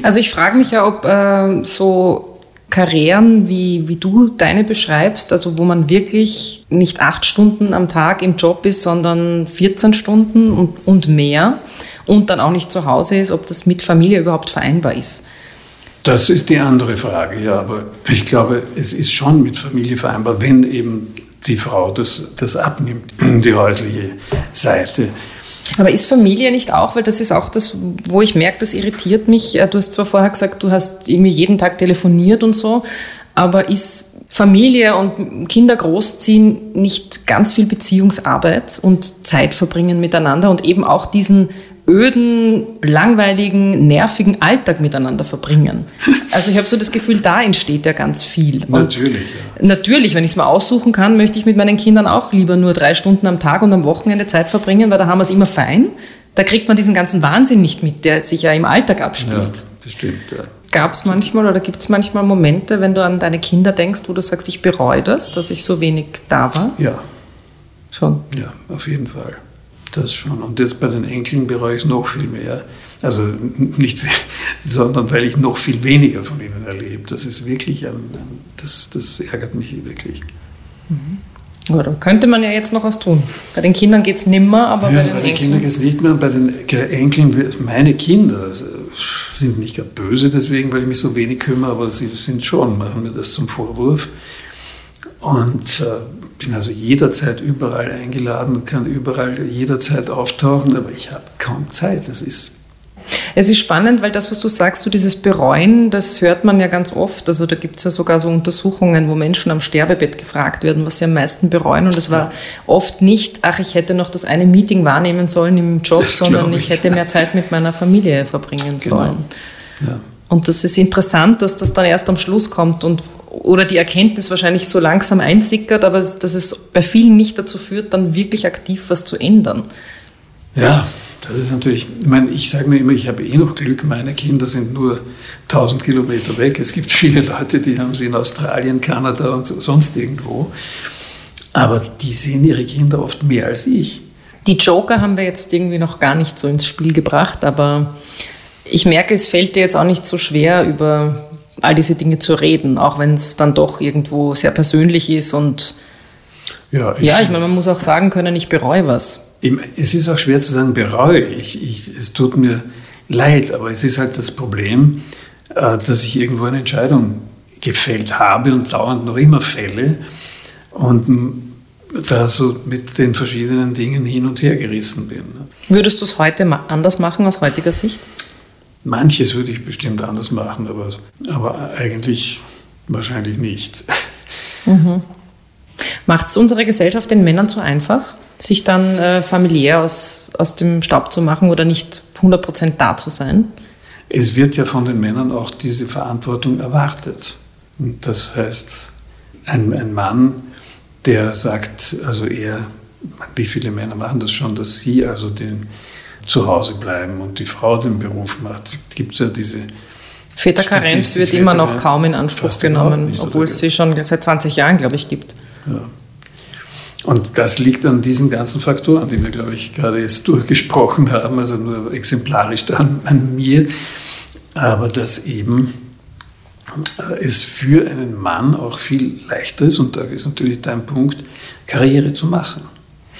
Also ich frage mich ja, ob äh, so Karrieren, wie, wie du deine beschreibst, also wo man wirklich nicht acht Stunden am Tag im Job ist, sondern 14 Stunden und, und mehr und dann auch nicht zu Hause ist, ob das mit Familie überhaupt vereinbar ist. Das ist die andere Frage, ja, aber ich glaube, es ist schon mit Familie vereinbar, wenn eben die Frau das, das abnimmt, die häusliche Seite. Aber ist Familie nicht auch, weil das ist auch das, wo ich merke, das irritiert mich. Äh, du hast zwar vorher gesagt, du hast irgendwie jeden Tag telefoniert und so, aber ist Familie und Kinder großziehen nicht ganz viel Beziehungsarbeit und Zeit verbringen miteinander und eben auch diesen öden, langweiligen, nervigen Alltag miteinander verbringen. Also ich habe so das Gefühl, da entsteht ja ganz viel. Und natürlich. Ja. Natürlich, wenn ich es mal aussuchen kann, möchte ich mit meinen Kindern auch lieber nur drei Stunden am Tag und am Wochenende Zeit verbringen, weil da haben wir es immer fein. Da kriegt man diesen ganzen Wahnsinn nicht mit, der sich ja im Alltag abspielt. Ja, das stimmt. Ja. Gab es manchmal oder gibt es manchmal Momente, wenn du an deine Kinder denkst, wo du sagst, ich bereue das, dass ich so wenig da war? Ja. Schon? Ja, auf jeden Fall. Das schon. Und jetzt bei den Enkeln bereue ich es noch viel mehr. Also nicht, sondern weil ich noch viel weniger von ihnen erlebe. Das ist wirklich, ein, das, das ärgert mich wirklich. Mhm. Aber da könnte man ja jetzt noch was tun. Bei den Kindern geht es nimmer, aber ja, bei den, bei den Kindern geht es nicht mehr. Bei den Enkeln, meine Kinder sind nicht gerade böse deswegen, weil ich mich so wenig kümmere, aber sie sind schon, machen mir das zum Vorwurf. Und äh, bin also jederzeit überall eingeladen, kann überall jederzeit auftauchen, aber ich habe kaum Zeit. Das ist es ist spannend, weil das, was du sagst, so dieses Bereuen, das hört man ja ganz oft. Also da gibt es ja sogar so Untersuchungen, wo Menschen am Sterbebett gefragt werden, was sie am meisten bereuen. Und es war oft nicht, ach, ich hätte noch das eine Meeting wahrnehmen sollen im Job, sondern ich. ich. hätte mehr Zeit mit meiner Familie verbringen genau. sollen. Ja. Und das ist interessant, dass das dann erst am Schluss kommt und oder die Erkenntnis wahrscheinlich so langsam einsickert, aber dass es bei vielen nicht dazu führt, dann wirklich aktiv was zu ändern. Ja, das ist natürlich, ich meine, ich sage mir immer, ich habe eh noch Glück, meine Kinder sind nur 1000 Kilometer weg. Es gibt viele Leute, die haben sie in Australien, Kanada und sonst irgendwo. Aber die sehen ihre Kinder oft mehr als ich. Die Joker haben wir jetzt irgendwie noch gar nicht so ins Spiel gebracht, aber ich merke, es fällt dir jetzt auch nicht so schwer, über all diese Dinge zu reden, auch wenn es dann doch irgendwo sehr persönlich ist und ja, ich, ja, ich meine, man muss auch sagen können, ich bereue was. Es ist auch schwer zu sagen, bereue ich. ich. Es tut mir leid, aber es ist halt das Problem, äh, dass ich irgendwo eine Entscheidung gefällt habe und dauernd noch immer fälle und da so mit den verschiedenen Dingen hin und her gerissen bin. Würdest du es heute anders machen aus heutiger Sicht? Manches würde ich bestimmt anders machen, aber, aber eigentlich wahrscheinlich nicht. Mhm. Macht es unsere Gesellschaft den Männern zu einfach, sich dann äh, familiär aus, aus dem Staub zu machen oder nicht 100% da zu sein? Es wird ja von den Männern auch diese Verantwortung erwartet. Und das heißt, ein, ein Mann, der sagt, also er, wie viele Männer machen das schon, dass sie also den zu Hause bleiben und die Frau den Beruf macht. Gibt es ja diese Väterkarenz wird immer noch kaum in Anspruch genommen, obwohl es sie schon seit 20 Jahren, glaube ich, gibt. Ja. Und das liegt an diesen ganzen Faktoren, die wir, glaube ich, gerade jetzt durchgesprochen haben, also nur exemplarisch dann an mir, aber dass eben äh, es für einen Mann auch viel leichter ist, und da ist natürlich dein Punkt, Karriere zu machen.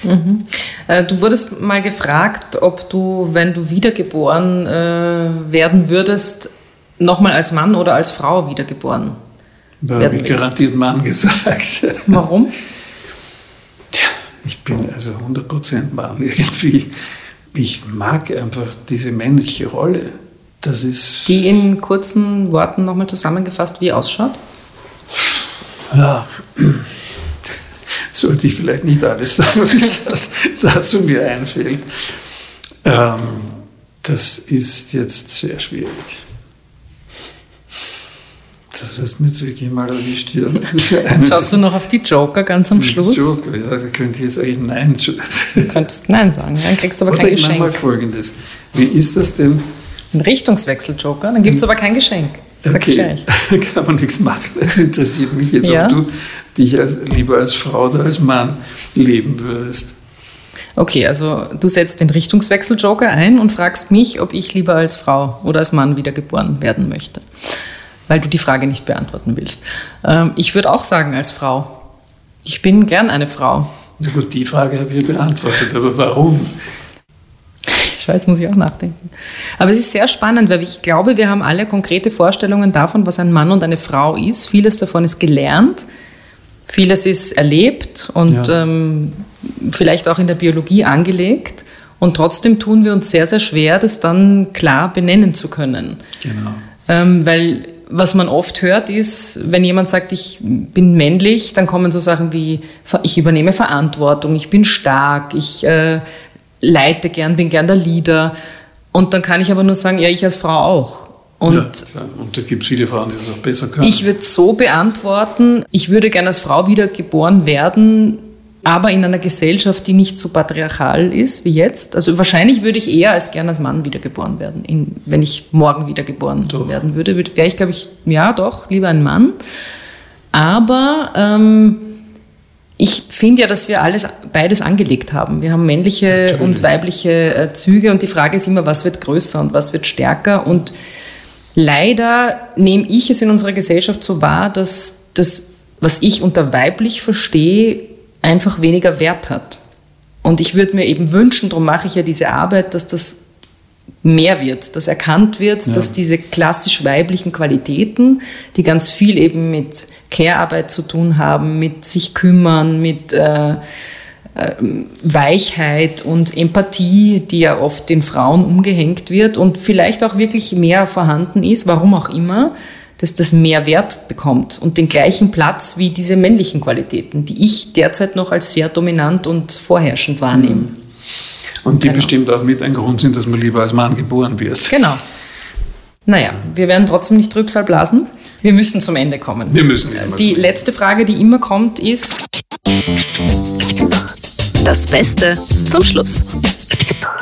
Mhm. Äh, du wurdest mal gefragt, ob du, wenn du wiedergeboren äh, werden würdest, nochmal als Mann oder als Frau wiedergeboren da habe ich garantiert Mann gesagt. Warum? Tja, ich bin also 100% Mann irgendwie. Ich mag einfach diese männliche Rolle. Das ist. Die in kurzen Worten nochmal zusammengefasst, wie ausschaut? Ja, sollte ich vielleicht nicht alles sagen, was dazu mir einfällt. Ähm, das ist jetzt sehr schwierig. Das du mir jetzt wirklich mal erwischt. Ja. Schaust du noch auf die Joker ganz am Schluss? Joker, ja, da könnte ich jetzt eigentlich Nein Du könntest Nein sagen, dann kriegst du aber Oder kein Geschenk. Ich mal Folgendes. Wie ist das denn? Ein Richtungswechsel-Joker, dann gibt es aber kein Geschenk. Sag okay. gleich. Kann man nichts machen. Das interessiert mich jetzt, ja. ob du dich als, lieber als Frau oder als Mann leben würdest. Okay, also du setzt den Richtungswechsel-Joker ein und fragst mich, ob ich lieber als Frau oder als Mann wiedergeboren werden möchte weil du die Frage nicht beantworten willst. Ähm, ich würde auch sagen, als Frau. Ich bin gern eine Frau. Na gut, die Frage habe ich beantwortet, aber warum? Schau, jetzt muss ich auch nachdenken. Aber es ist sehr spannend, weil ich glaube, wir haben alle konkrete Vorstellungen davon, was ein Mann und eine Frau ist. Vieles davon ist gelernt, vieles ist erlebt und ja. ähm, vielleicht auch in der Biologie angelegt. Und trotzdem tun wir uns sehr, sehr schwer, das dann klar benennen zu können. Genau. Ähm, weil was man oft hört, ist, wenn jemand sagt, ich bin männlich, dann kommen so Sachen wie, ich übernehme Verantwortung, ich bin stark, ich äh, leite gern, bin gern der Leader. Und dann kann ich aber nur sagen, ja, ich als Frau auch. Und, ja, klar. und da gibt es viele Frauen, die das auch besser können. Ich würde so beantworten, ich würde gern als Frau wieder geboren werden, aber in einer Gesellschaft, die nicht so patriarchal ist wie jetzt. Also wahrscheinlich würde ich eher als gern als Mann wiedergeboren werden, in, wenn ich morgen wiedergeboren doch. werden würde. Wäre ich, glaube ich, ja doch, lieber ein Mann. Aber ähm, ich finde ja, dass wir alles beides angelegt haben. Wir haben männliche Natürlich. und weibliche äh, Züge und die Frage ist immer, was wird größer und was wird stärker. Und leider nehme ich es in unserer Gesellschaft so wahr, dass das, was ich unter weiblich verstehe, einfach weniger Wert hat. Und ich würde mir eben wünschen, darum mache ich ja diese Arbeit, dass das mehr wird, dass erkannt wird, ja. dass diese klassisch weiblichen Qualitäten, die ganz viel eben mit Care-Arbeit zu tun haben, mit sich kümmern, mit äh, Weichheit und Empathie, die ja oft den Frauen umgehängt wird und vielleicht auch wirklich mehr vorhanden ist, warum auch immer, dass das mehr Wert bekommt und den gleichen Platz wie diese männlichen Qualitäten, die ich derzeit noch als sehr dominant und vorherrschend wahrnehme. Mhm. Und die genau. bestimmt auch mit ein Grund sind, dass man lieber als Mann geboren wird. Genau. Naja, wir werden trotzdem nicht Trübsal blasen. Wir müssen zum Ende kommen. Wir müssen. Die letzte Frage, die immer kommt, ist... Das Beste zum Schluss.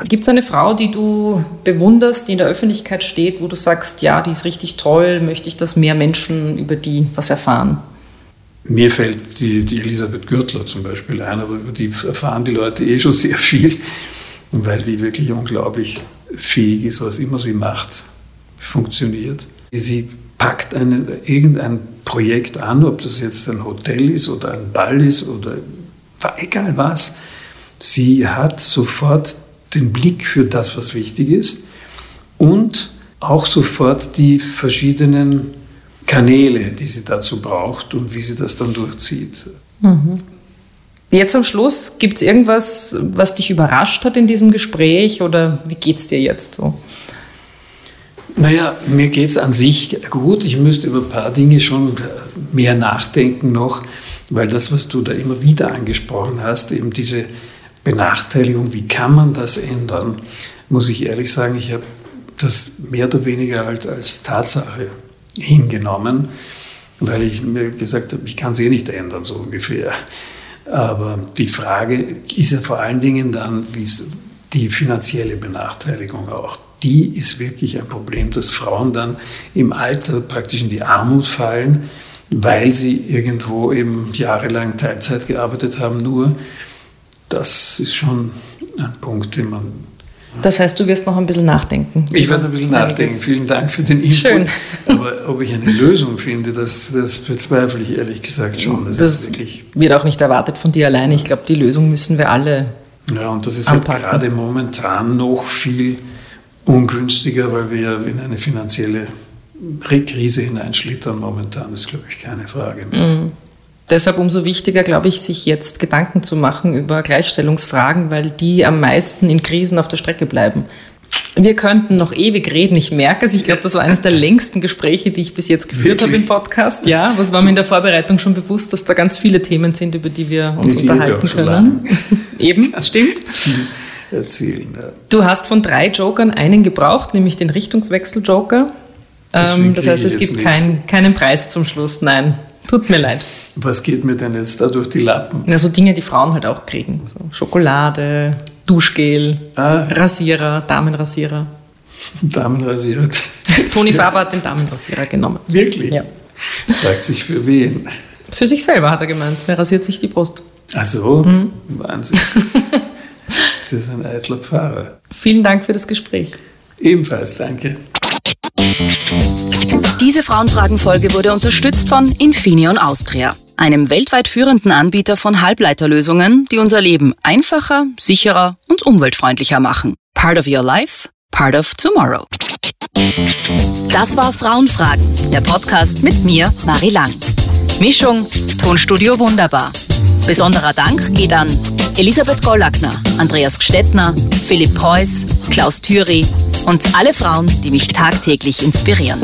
Gibt es eine Frau, die du bewunderst, die in der Öffentlichkeit steht, wo du sagst, ja, die ist richtig toll, möchte ich, dass mehr Menschen über die was erfahren? Mir fällt die, die Elisabeth Gürtler zum Beispiel ein, aber über die erfahren die Leute eh schon sehr viel, weil die wirklich unglaublich fähig ist, was immer sie macht. funktioniert. Sie packt eine, irgendein Projekt an, ob das jetzt ein Hotel ist oder ein Ball ist oder egal was. Sie hat sofort den Blick für das, was wichtig ist und auch sofort die verschiedenen Kanäle, die sie dazu braucht und wie sie das dann durchzieht. Mhm. Jetzt am Schluss, gibt es irgendwas, was dich überrascht hat in diesem Gespräch oder wie geht es dir jetzt so? Naja, mir geht es an sich gut. Ich müsste über ein paar Dinge schon mehr nachdenken noch, weil das, was du da immer wieder angesprochen hast, eben diese Benachteiligung, wie kann man das ändern, muss ich ehrlich sagen, ich habe das mehr oder weniger als, als Tatsache hingenommen, weil ich mir gesagt habe, ich kann es eh nicht ändern, so ungefähr. Aber die Frage ist ja vor allen Dingen dann, wie die finanzielle Benachteiligung auch. Die ist wirklich ein Problem, dass Frauen dann im Alter praktisch in die Armut fallen, weil sie irgendwo eben jahrelang Teilzeit gearbeitet haben. Nur das ist schon ein Punkt, den man das heißt, du wirst noch ein bisschen nachdenken. Ich werde ein bisschen nachdenken. Vielen Dank für den Input. Schön. Aber ob ich eine Lösung finde, das, das bezweifle ich ehrlich gesagt schon. Das, das wird auch nicht erwartet von dir alleine. Ich glaube, die Lösung müssen wir alle. Ja, und das ist halt gerade momentan noch viel ungünstiger, weil wir ja in eine finanzielle Krise hineinschlittern. Momentan ist, glaube ich, keine Frage mehr. Mhm. Deshalb umso wichtiger, glaube ich, sich jetzt Gedanken zu machen über Gleichstellungsfragen, weil die am meisten in Krisen auf der Strecke bleiben. Wir könnten noch ewig reden, ich merke es. Ich glaube, das war eines der längsten Gespräche, die ich bis jetzt geführt Wirklich? habe im Podcast. Ja, was war mir in der Vorbereitung schon bewusst, dass da ganz viele Themen sind, über die wir uns die unterhalten können. Eben, stimmt. Erzählen. Ja. Du hast von drei Jokern einen gebraucht, nämlich den Richtungswechsel-Joker. Ähm, das heißt, es gibt kein, keinen Preis zum Schluss, nein. Tut mir leid. Was geht mir denn jetzt da durch die Lappen? Ja, so Dinge, die Frauen halt auch kriegen. So Schokolade, Duschgel, ah. Rasierer, Damenrasierer. Damenrasierer. Toni Faber hat den Damenrasierer genommen. Wirklich? Ja. Sagt sich für wen? Für sich selber hat er gemeint. Er rasiert sich die Brust. Ach so, mhm. Wahnsinn. das ist ein eitler Pfarrer. Vielen Dank für das Gespräch. Ebenfalls, danke. Diese Frauenfragen-Folge wurde unterstützt von Infineon Austria, einem weltweit führenden Anbieter von Halbleiterlösungen, die unser Leben einfacher, sicherer und umweltfreundlicher machen. Part of your life, part of tomorrow. Das war Frauenfragen, der Podcast mit mir, Marie Lang. Mischung, Tonstudio Wunderbar. Besonderer Dank geht an Elisabeth Gollackner, Andreas Gstettner, Philipp Preuß, Klaus Thüry und alle Frauen, die mich tagtäglich inspirieren.